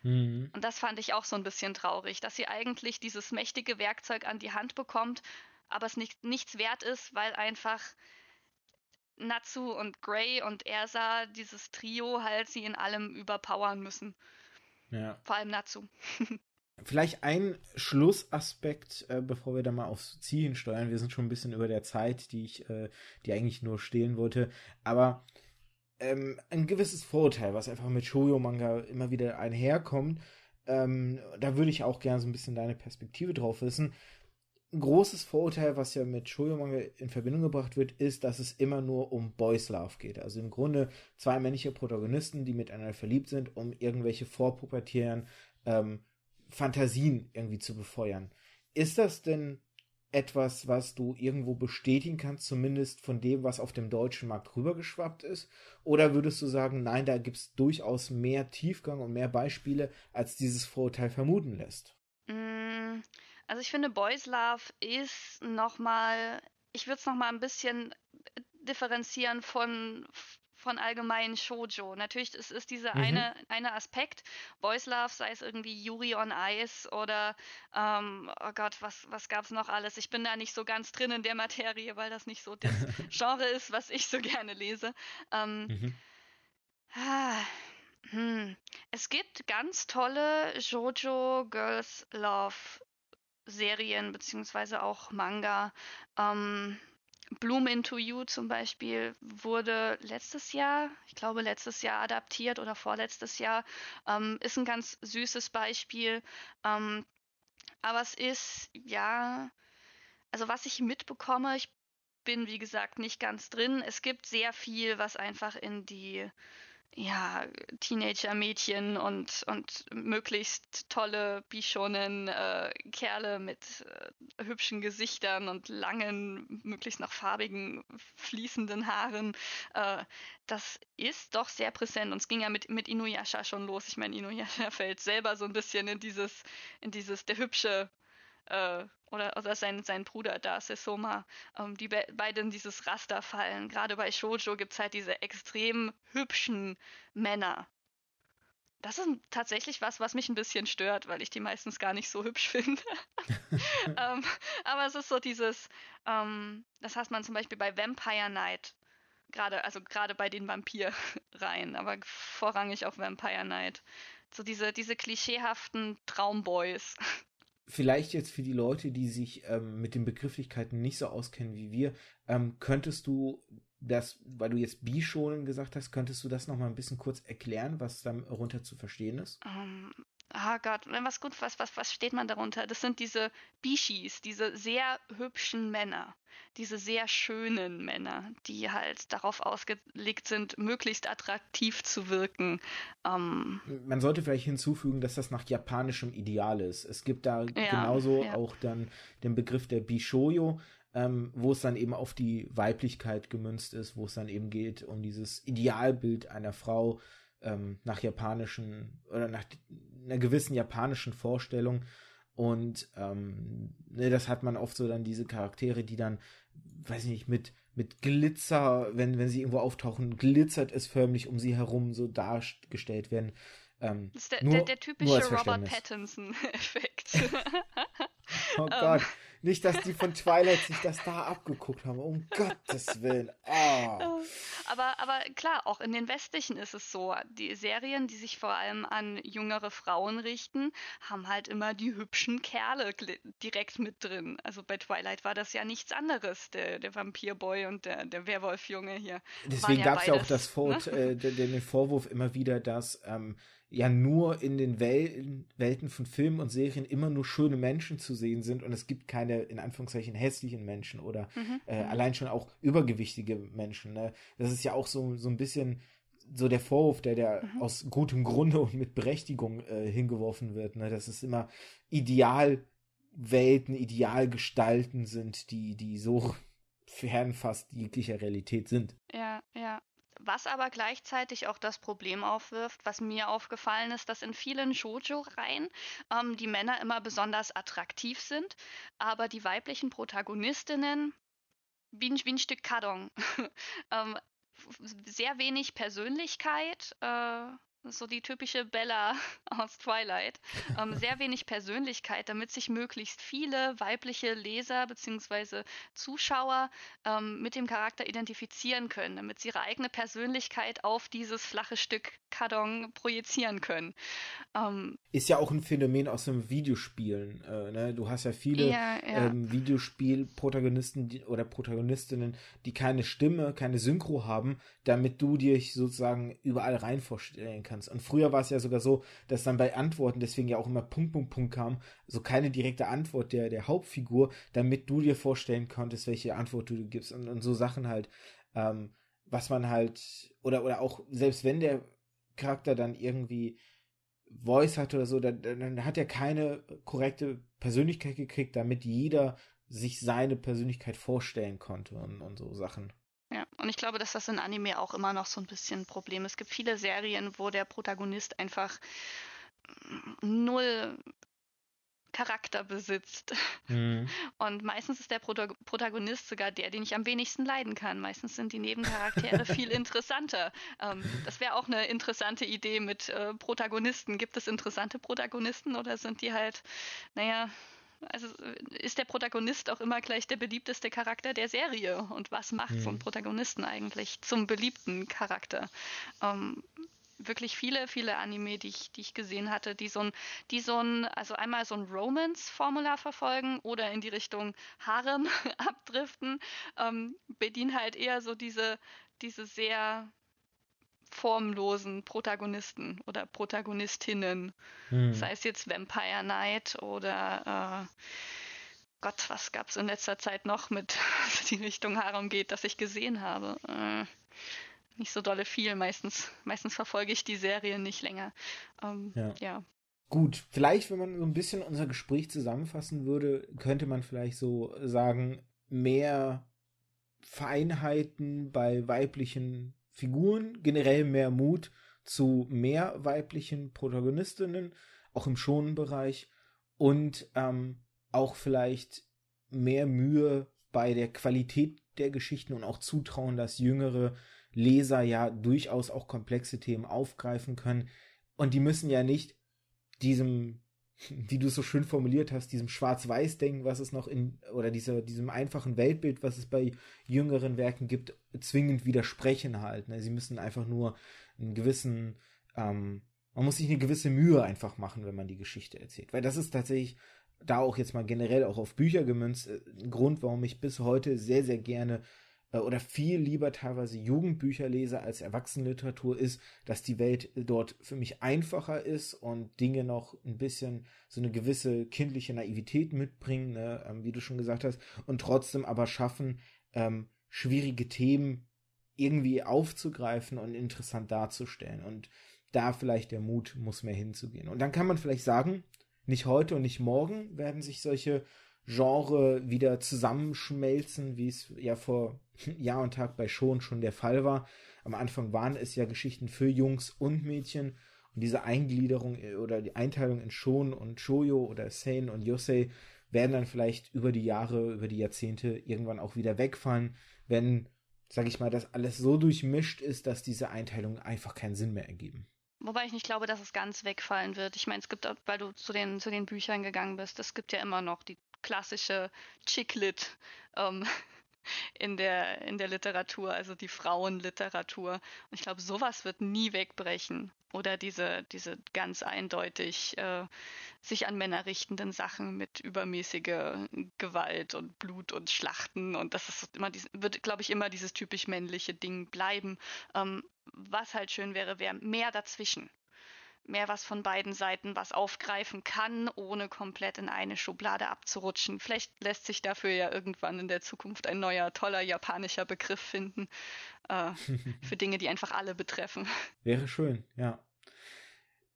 Mhm. Und das fand ich auch so ein bisschen traurig, dass sie eigentlich dieses mächtige Werkzeug an die Hand bekommt, aber es nicht, nichts wert ist, weil einfach Natsu und Gray und Ersa, dieses Trio, halt sie in allem überpowern müssen. Ja. Vor allem Natsu. *laughs* Vielleicht ein Schlussaspekt, äh, bevor wir da mal aufs Ziel hinsteuern. Wir sind schon ein bisschen über der Zeit, die ich, äh, die eigentlich nur stehlen wollte. Aber ähm, ein gewisses Vorurteil, was einfach mit Shoujo-Manga immer wieder einherkommt, ähm, da würde ich auch gerne so ein bisschen deine Perspektive drauf wissen. Ein großes Vorurteil, was ja mit Shoujo-Manga in Verbindung gebracht wird, ist, dass es immer nur um Boys Love geht. Also im Grunde zwei männliche Protagonisten, die miteinander verliebt sind, um irgendwelche vorpubertären ähm, Fantasien irgendwie zu befeuern. Ist das denn etwas, was du irgendwo bestätigen kannst, zumindest von dem, was auf dem deutschen Markt rübergeschwappt ist? Oder würdest du sagen, nein, da gibt es durchaus mehr Tiefgang und mehr Beispiele, als dieses Vorurteil vermuten lässt? Mm, also ich finde, Boys Love ist nochmal, ich würde es nochmal ein bisschen differenzieren von von allgemeinen Shoujo. Natürlich ist, ist dieser mhm. eine, eine Aspekt, Boys Love, sei es irgendwie Yuri on Ice oder, ähm, oh Gott, was, was gab es noch alles? Ich bin da nicht so ganz drin in der Materie, weil das nicht so das *laughs* Genre ist, was ich so gerne lese. Ähm, mhm. ah, hm. Es gibt ganz tolle Shoujo Girls Love Serien beziehungsweise auch Manga. Ähm, Bloom into You zum Beispiel wurde letztes Jahr, ich glaube letztes Jahr adaptiert oder vorletztes Jahr, ähm, ist ein ganz süßes Beispiel. Ähm, aber es ist, ja, also was ich mitbekomme, ich bin wie gesagt nicht ganz drin. Es gibt sehr viel, was einfach in die ja, Teenager-Mädchen und, und möglichst tolle Bishonen, äh, Kerle mit äh, hübschen Gesichtern und langen, möglichst noch farbigen, fließenden Haaren. Äh, das ist doch sehr präsent. Und es ging ja mit, mit Inuyasha schon los. Ich meine, Inuyasha *laughs* fällt selber so ein bisschen in dieses, in dieses, der hübsche äh, oder, oder sein, sein Bruder da, Sesoma, ähm, die be beide in dieses Raster fallen. Gerade bei Shoujo gibt es halt diese extrem hübschen Männer. das ist tatsächlich was, was mich ein bisschen stört, weil ich die meistens gar nicht so hübsch finde. *laughs* *laughs* ähm, aber es ist so dieses, ähm, das hat man zum Beispiel bei Vampire Night, gerade, also gerade bei den Vampirreihen, aber vorrangig auch Vampire Night. So diese, diese klischeehaften Traumboys. Vielleicht jetzt für die Leute, die sich ähm, mit den Begrifflichkeiten nicht so auskennen wie wir, ähm, könntest du das, weil du jetzt Bishonen gesagt hast, könntest du das nochmal ein bisschen kurz erklären, was darunter zu verstehen ist? Um, ähm, ah Gott, was gut, was, was, was steht man darunter? Das sind diese Bishis, diese sehr hübschen Männer, diese sehr schönen Männer, die halt darauf ausgelegt sind, möglichst attraktiv zu wirken. Ähm, man sollte vielleicht hinzufügen, dass das nach japanischem Ideal ist. Es gibt da ja, genauso ja. auch dann den Begriff der Bishoyo, ähm, wo es dann eben auf die Weiblichkeit gemünzt ist, wo es dann eben geht um dieses Idealbild einer Frau ähm, nach japanischen oder nach einer gewissen japanischen Vorstellung. Und ähm, ne, das hat man oft so dann diese Charaktere, die dann, weiß ich nicht, mit, mit Glitzer, wenn, wenn sie irgendwo auftauchen, glitzert es förmlich um sie herum so dargestellt werden. Ähm, das ist der, nur, der, der typische Robert Pattinson-Effekt. *laughs* oh *laughs* Gott. Nicht, dass die von Twilight sich das da abgeguckt haben. Um Gottes Willen. Oh. Aber, aber klar, auch in den westlichen ist es so. Die Serien, die sich vor allem an jüngere Frauen richten, haben halt immer die hübschen Kerle direkt mit drin. Also bei Twilight war das ja nichts anderes. Der, der Vampirboy und der, der Werwolfjunge hier. Deswegen gab es ja auch das Vor ne? äh, den Vorwurf immer wieder, dass ähm, ja nur in den Wel Welten von Filmen und Serien immer nur schöne Menschen zu sehen sind und es gibt keine, in Anführungszeichen, hässlichen Menschen oder mhm. äh, mhm. allein schon auch übergewichtige Menschen. Ne? Das ist ja auch so, so ein bisschen so der Vorwurf, der, der mhm. aus gutem Grunde und mit Berechtigung äh, hingeworfen wird. Ne? Dass es immer Idealwelten, Idealgestalten sind, die, die so *laughs* fern fast jeglicher Realität sind. Ja, ja. Was aber gleichzeitig auch das Problem aufwirft, was mir aufgefallen ist, dass in vielen Shoujo-Reihen ähm, die Männer immer besonders attraktiv sind, aber die weiblichen Protagonistinnen wie ein, wie ein Stück Karton. *laughs* ähm, sehr wenig Persönlichkeit, äh, so die typische Bella *laughs* aus Twilight. Ähm, sehr wenig Persönlichkeit, damit sich möglichst viele weibliche Leser bzw. Zuschauer ähm, mit dem Charakter identifizieren können, damit sie ihre eigene Persönlichkeit auf dieses flache Stück Karton projizieren können. Ähm, Ist ja auch ein Phänomen aus dem Videospielen. Äh, ne? Du hast ja viele ja, ja. Ähm, Videospiel-Protagonisten oder Protagonistinnen, die keine Stimme, keine Synchro haben, damit du dich sozusagen überall rein vorstellen kannst kannst. Und früher war es ja sogar so, dass dann bei Antworten, deswegen ja auch immer Punkt, Punkt, Punkt kam, so keine direkte Antwort der, der Hauptfigur, damit du dir vorstellen konntest, welche Antwort du gibst und, und so Sachen halt, ähm, was man halt, oder, oder auch, selbst wenn der Charakter dann irgendwie Voice hat oder so, dann, dann hat er keine korrekte Persönlichkeit gekriegt, damit jeder sich seine Persönlichkeit vorstellen konnte und, und so Sachen. Und ich glaube, dass das in Anime auch immer noch so ein bisschen ein Problem ist. Es gibt viele Serien, wo der Protagonist einfach null Charakter besitzt. Mhm. Und meistens ist der Prota Protagonist sogar der, den ich am wenigsten leiden kann. Meistens sind die Nebencharaktere *laughs* viel interessanter. Ähm, das wäre auch eine interessante Idee mit äh, Protagonisten. Gibt es interessante Protagonisten oder sind die halt, naja, also äh, ist der Protagonist auch immer gleich der beliebteste Charakter der Serie. Und was macht mhm. so einen Protagonisten eigentlich zum beliebten Charakter? Ähm, wirklich viele, viele Anime, die ich, die ich gesehen hatte, die so ein, die so ein, also einmal so ein Romance-Formular verfolgen oder in die Richtung Harem *laughs* abdriften, ähm, bedienen halt eher so diese, diese sehr formlosen Protagonisten oder Protagonistinnen. Hm. Sei es jetzt Vampire Night oder äh, Gott, was gab es in letzter Zeit noch mit *laughs* die Richtung Harem geht, das ich gesehen habe? Äh, nicht so dolle viel. Meistens, meistens verfolge ich die Serie nicht länger. Ähm, ja. ja. Gut, vielleicht, wenn man so ein bisschen unser Gespräch zusammenfassen würde, könnte man vielleicht so sagen, mehr Feinheiten bei weiblichen Figuren, generell mehr Mut zu mehr weiblichen Protagonistinnen, auch im schonen Bereich und ähm, auch vielleicht mehr Mühe bei der Qualität der Geschichten und auch zutrauen, dass jüngere Leser ja durchaus auch komplexe Themen aufgreifen können. Und die müssen ja nicht diesem, wie du so schön formuliert hast, diesem Schwarz-Weiß-Denken, was es noch in, oder dieser, diesem einfachen Weltbild, was es bei jüngeren Werken gibt, zwingend widersprechen halt. Ne? Sie müssen einfach nur einen gewissen, ähm, man muss sich eine gewisse Mühe einfach machen, wenn man die Geschichte erzählt. Weil das ist tatsächlich da auch jetzt mal generell auch auf Bücher gemünzt, äh, ein Grund, warum ich bis heute sehr, sehr gerne oder viel lieber teilweise Jugendbücher lese als Erwachsenenliteratur ist, dass die Welt dort für mich einfacher ist und Dinge noch ein bisschen so eine gewisse kindliche Naivität mitbringen, ne, ähm, wie du schon gesagt hast, und trotzdem aber schaffen, ähm, schwierige Themen irgendwie aufzugreifen und interessant darzustellen. Und da vielleicht der Mut muss mehr hinzugehen. Und dann kann man vielleicht sagen, nicht heute und nicht morgen werden sich solche Genre wieder zusammenschmelzen, wie es ja vor *laughs* Jahr und Tag bei Schon schon der Fall war. Am Anfang waren es ja Geschichten für Jungs und Mädchen und diese Eingliederung äh, oder die Einteilung in Schon und Shoyo oder Seinen und Yosei werden dann vielleicht über die Jahre, über die Jahrzehnte irgendwann auch wieder wegfallen, wenn, sag ich mal, das alles so durchmischt ist, dass diese Einteilungen einfach keinen Sinn mehr ergeben. Wobei ich nicht glaube, dass es ganz wegfallen wird. Ich meine, es gibt, weil du zu den, zu den Büchern gegangen bist, es gibt ja immer noch die klassische Chicklit ähm, *laughs* in, der, in der Literatur, also die Frauenliteratur. Und ich glaube, sowas wird nie wegbrechen. Oder diese, diese ganz eindeutig äh, sich an Männer richtenden Sachen mit übermäßiger Gewalt und Blut und Schlachten. Und das ist immer dies, wird, glaube ich, immer dieses typisch männliche Ding bleiben. Ähm, was halt schön wäre, wäre mehr dazwischen mehr was von beiden Seiten was aufgreifen kann, ohne komplett in eine Schublade abzurutschen. Vielleicht lässt sich dafür ja irgendwann in der Zukunft ein neuer, toller japanischer Begriff finden äh, *laughs* für Dinge, die einfach alle betreffen. Wäre schön, ja.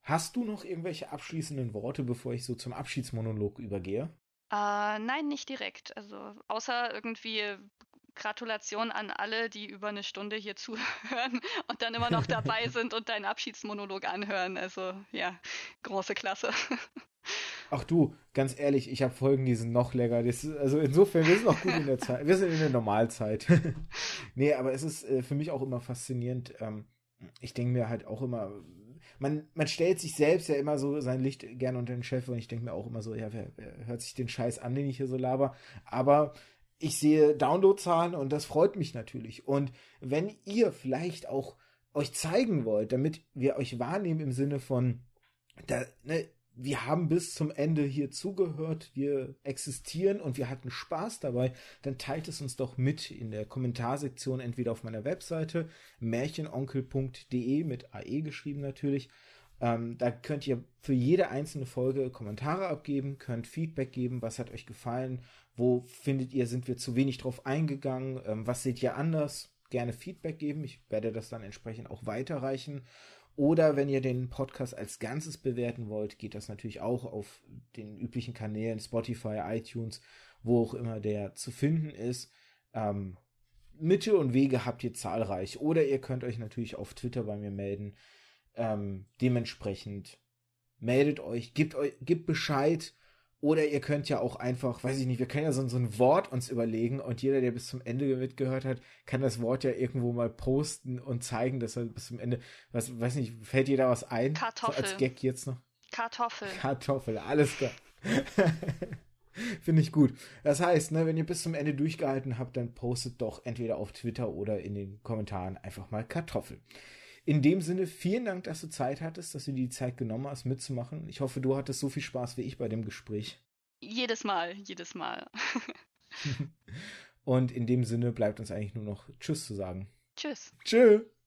Hast du noch irgendwelche abschließenden Worte, bevor ich so zum Abschiedsmonolog übergehe? Äh, nein, nicht direkt. Also außer irgendwie Gratulation an alle, die über eine Stunde hier *laughs* zuhören und dann immer noch dabei *laughs* sind und deinen Abschiedsmonolog anhören. Also ja, große Klasse. Ach du, ganz ehrlich, ich habe Folgen, die sind noch länger. Das, also insofern, wir sind noch gut in der Zeit. Wir sind in der Normalzeit. *laughs* nee, aber es ist äh, für mich auch immer faszinierend. Ähm, ich denke mir halt auch immer, man, man stellt sich selbst ja immer so sein Licht gerne unter den Chef und ich denke mir auch immer so, ja, wer, wer hört sich den Scheiß an, den ich hier so laber. Aber ich sehe Downloadzahlen und das freut mich natürlich. Und wenn ihr vielleicht auch euch zeigen wollt, damit wir euch wahrnehmen im Sinne von, da, ne, wir haben bis zum Ende hier zugehört, wir existieren und wir hatten Spaß dabei, dann teilt es uns doch mit in der Kommentarsektion, entweder auf meiner Webseite märchenonkel.de mit AE geschrieben natürlich. Ähm, da könnt ihr für jede einzelne Folge Kommentare abgeben, könnt Feedback geben, was hat euch gefallen, wo findet ihr, sind wir zu wenig drauf eingegangen? Ähm, was seht ihr anders? Gerne Feedback geben. Ich werde das dann entsprechend auch weiterreichen. Oder wenn ihr den Podcast als Ganzes bewerten wollt, geht das natürlich auch auf den üblichen Kanälen Spotify, iTunes, wo auch immer der zu finden ist. Ähm, Mitte und Wege habt ihr zahlreich. Oder ihr könnt euch natürlich auf Twitter bei mir melden. Ähm, dementsprechend meldet euch, gebt, euch, gebt Bescheid, oder ihr könnt ja auch einfach, weiß ich nicht, wir können ja so, so, ein Wort uns überlegen und jeder, der bis zum Ende mitgehört hat, kann das Wort ja irgendwo mal posten und zeigen, dass er bis zum Ende, was, weiß nicht, fällt da was ein? Kartoffel. So als Gag jetzt noch? Kartoffel. Kartoffel, alles klar. *laughs* Finde ich gut. Das heißt, ne, wenn ihr bis zum Ende durchgehalten habt, dann postet doch entweder auf Twitter oder in den Kommentaren einfach mal Kartoffel. In dem Sinne, vielen Dank, dass du Zeit hattest, dass du dir die Zeit genommen hast, mitzumachen. Ich hoffe, du hattest so viel Spaß wie ich bei dem Gespräch. Jedes Mal, jedes Mal. *laughs* Und in dem Sinne bleibt uns eigentlich nur noch Tschüss zu sagen. Tschüss. Tschüss.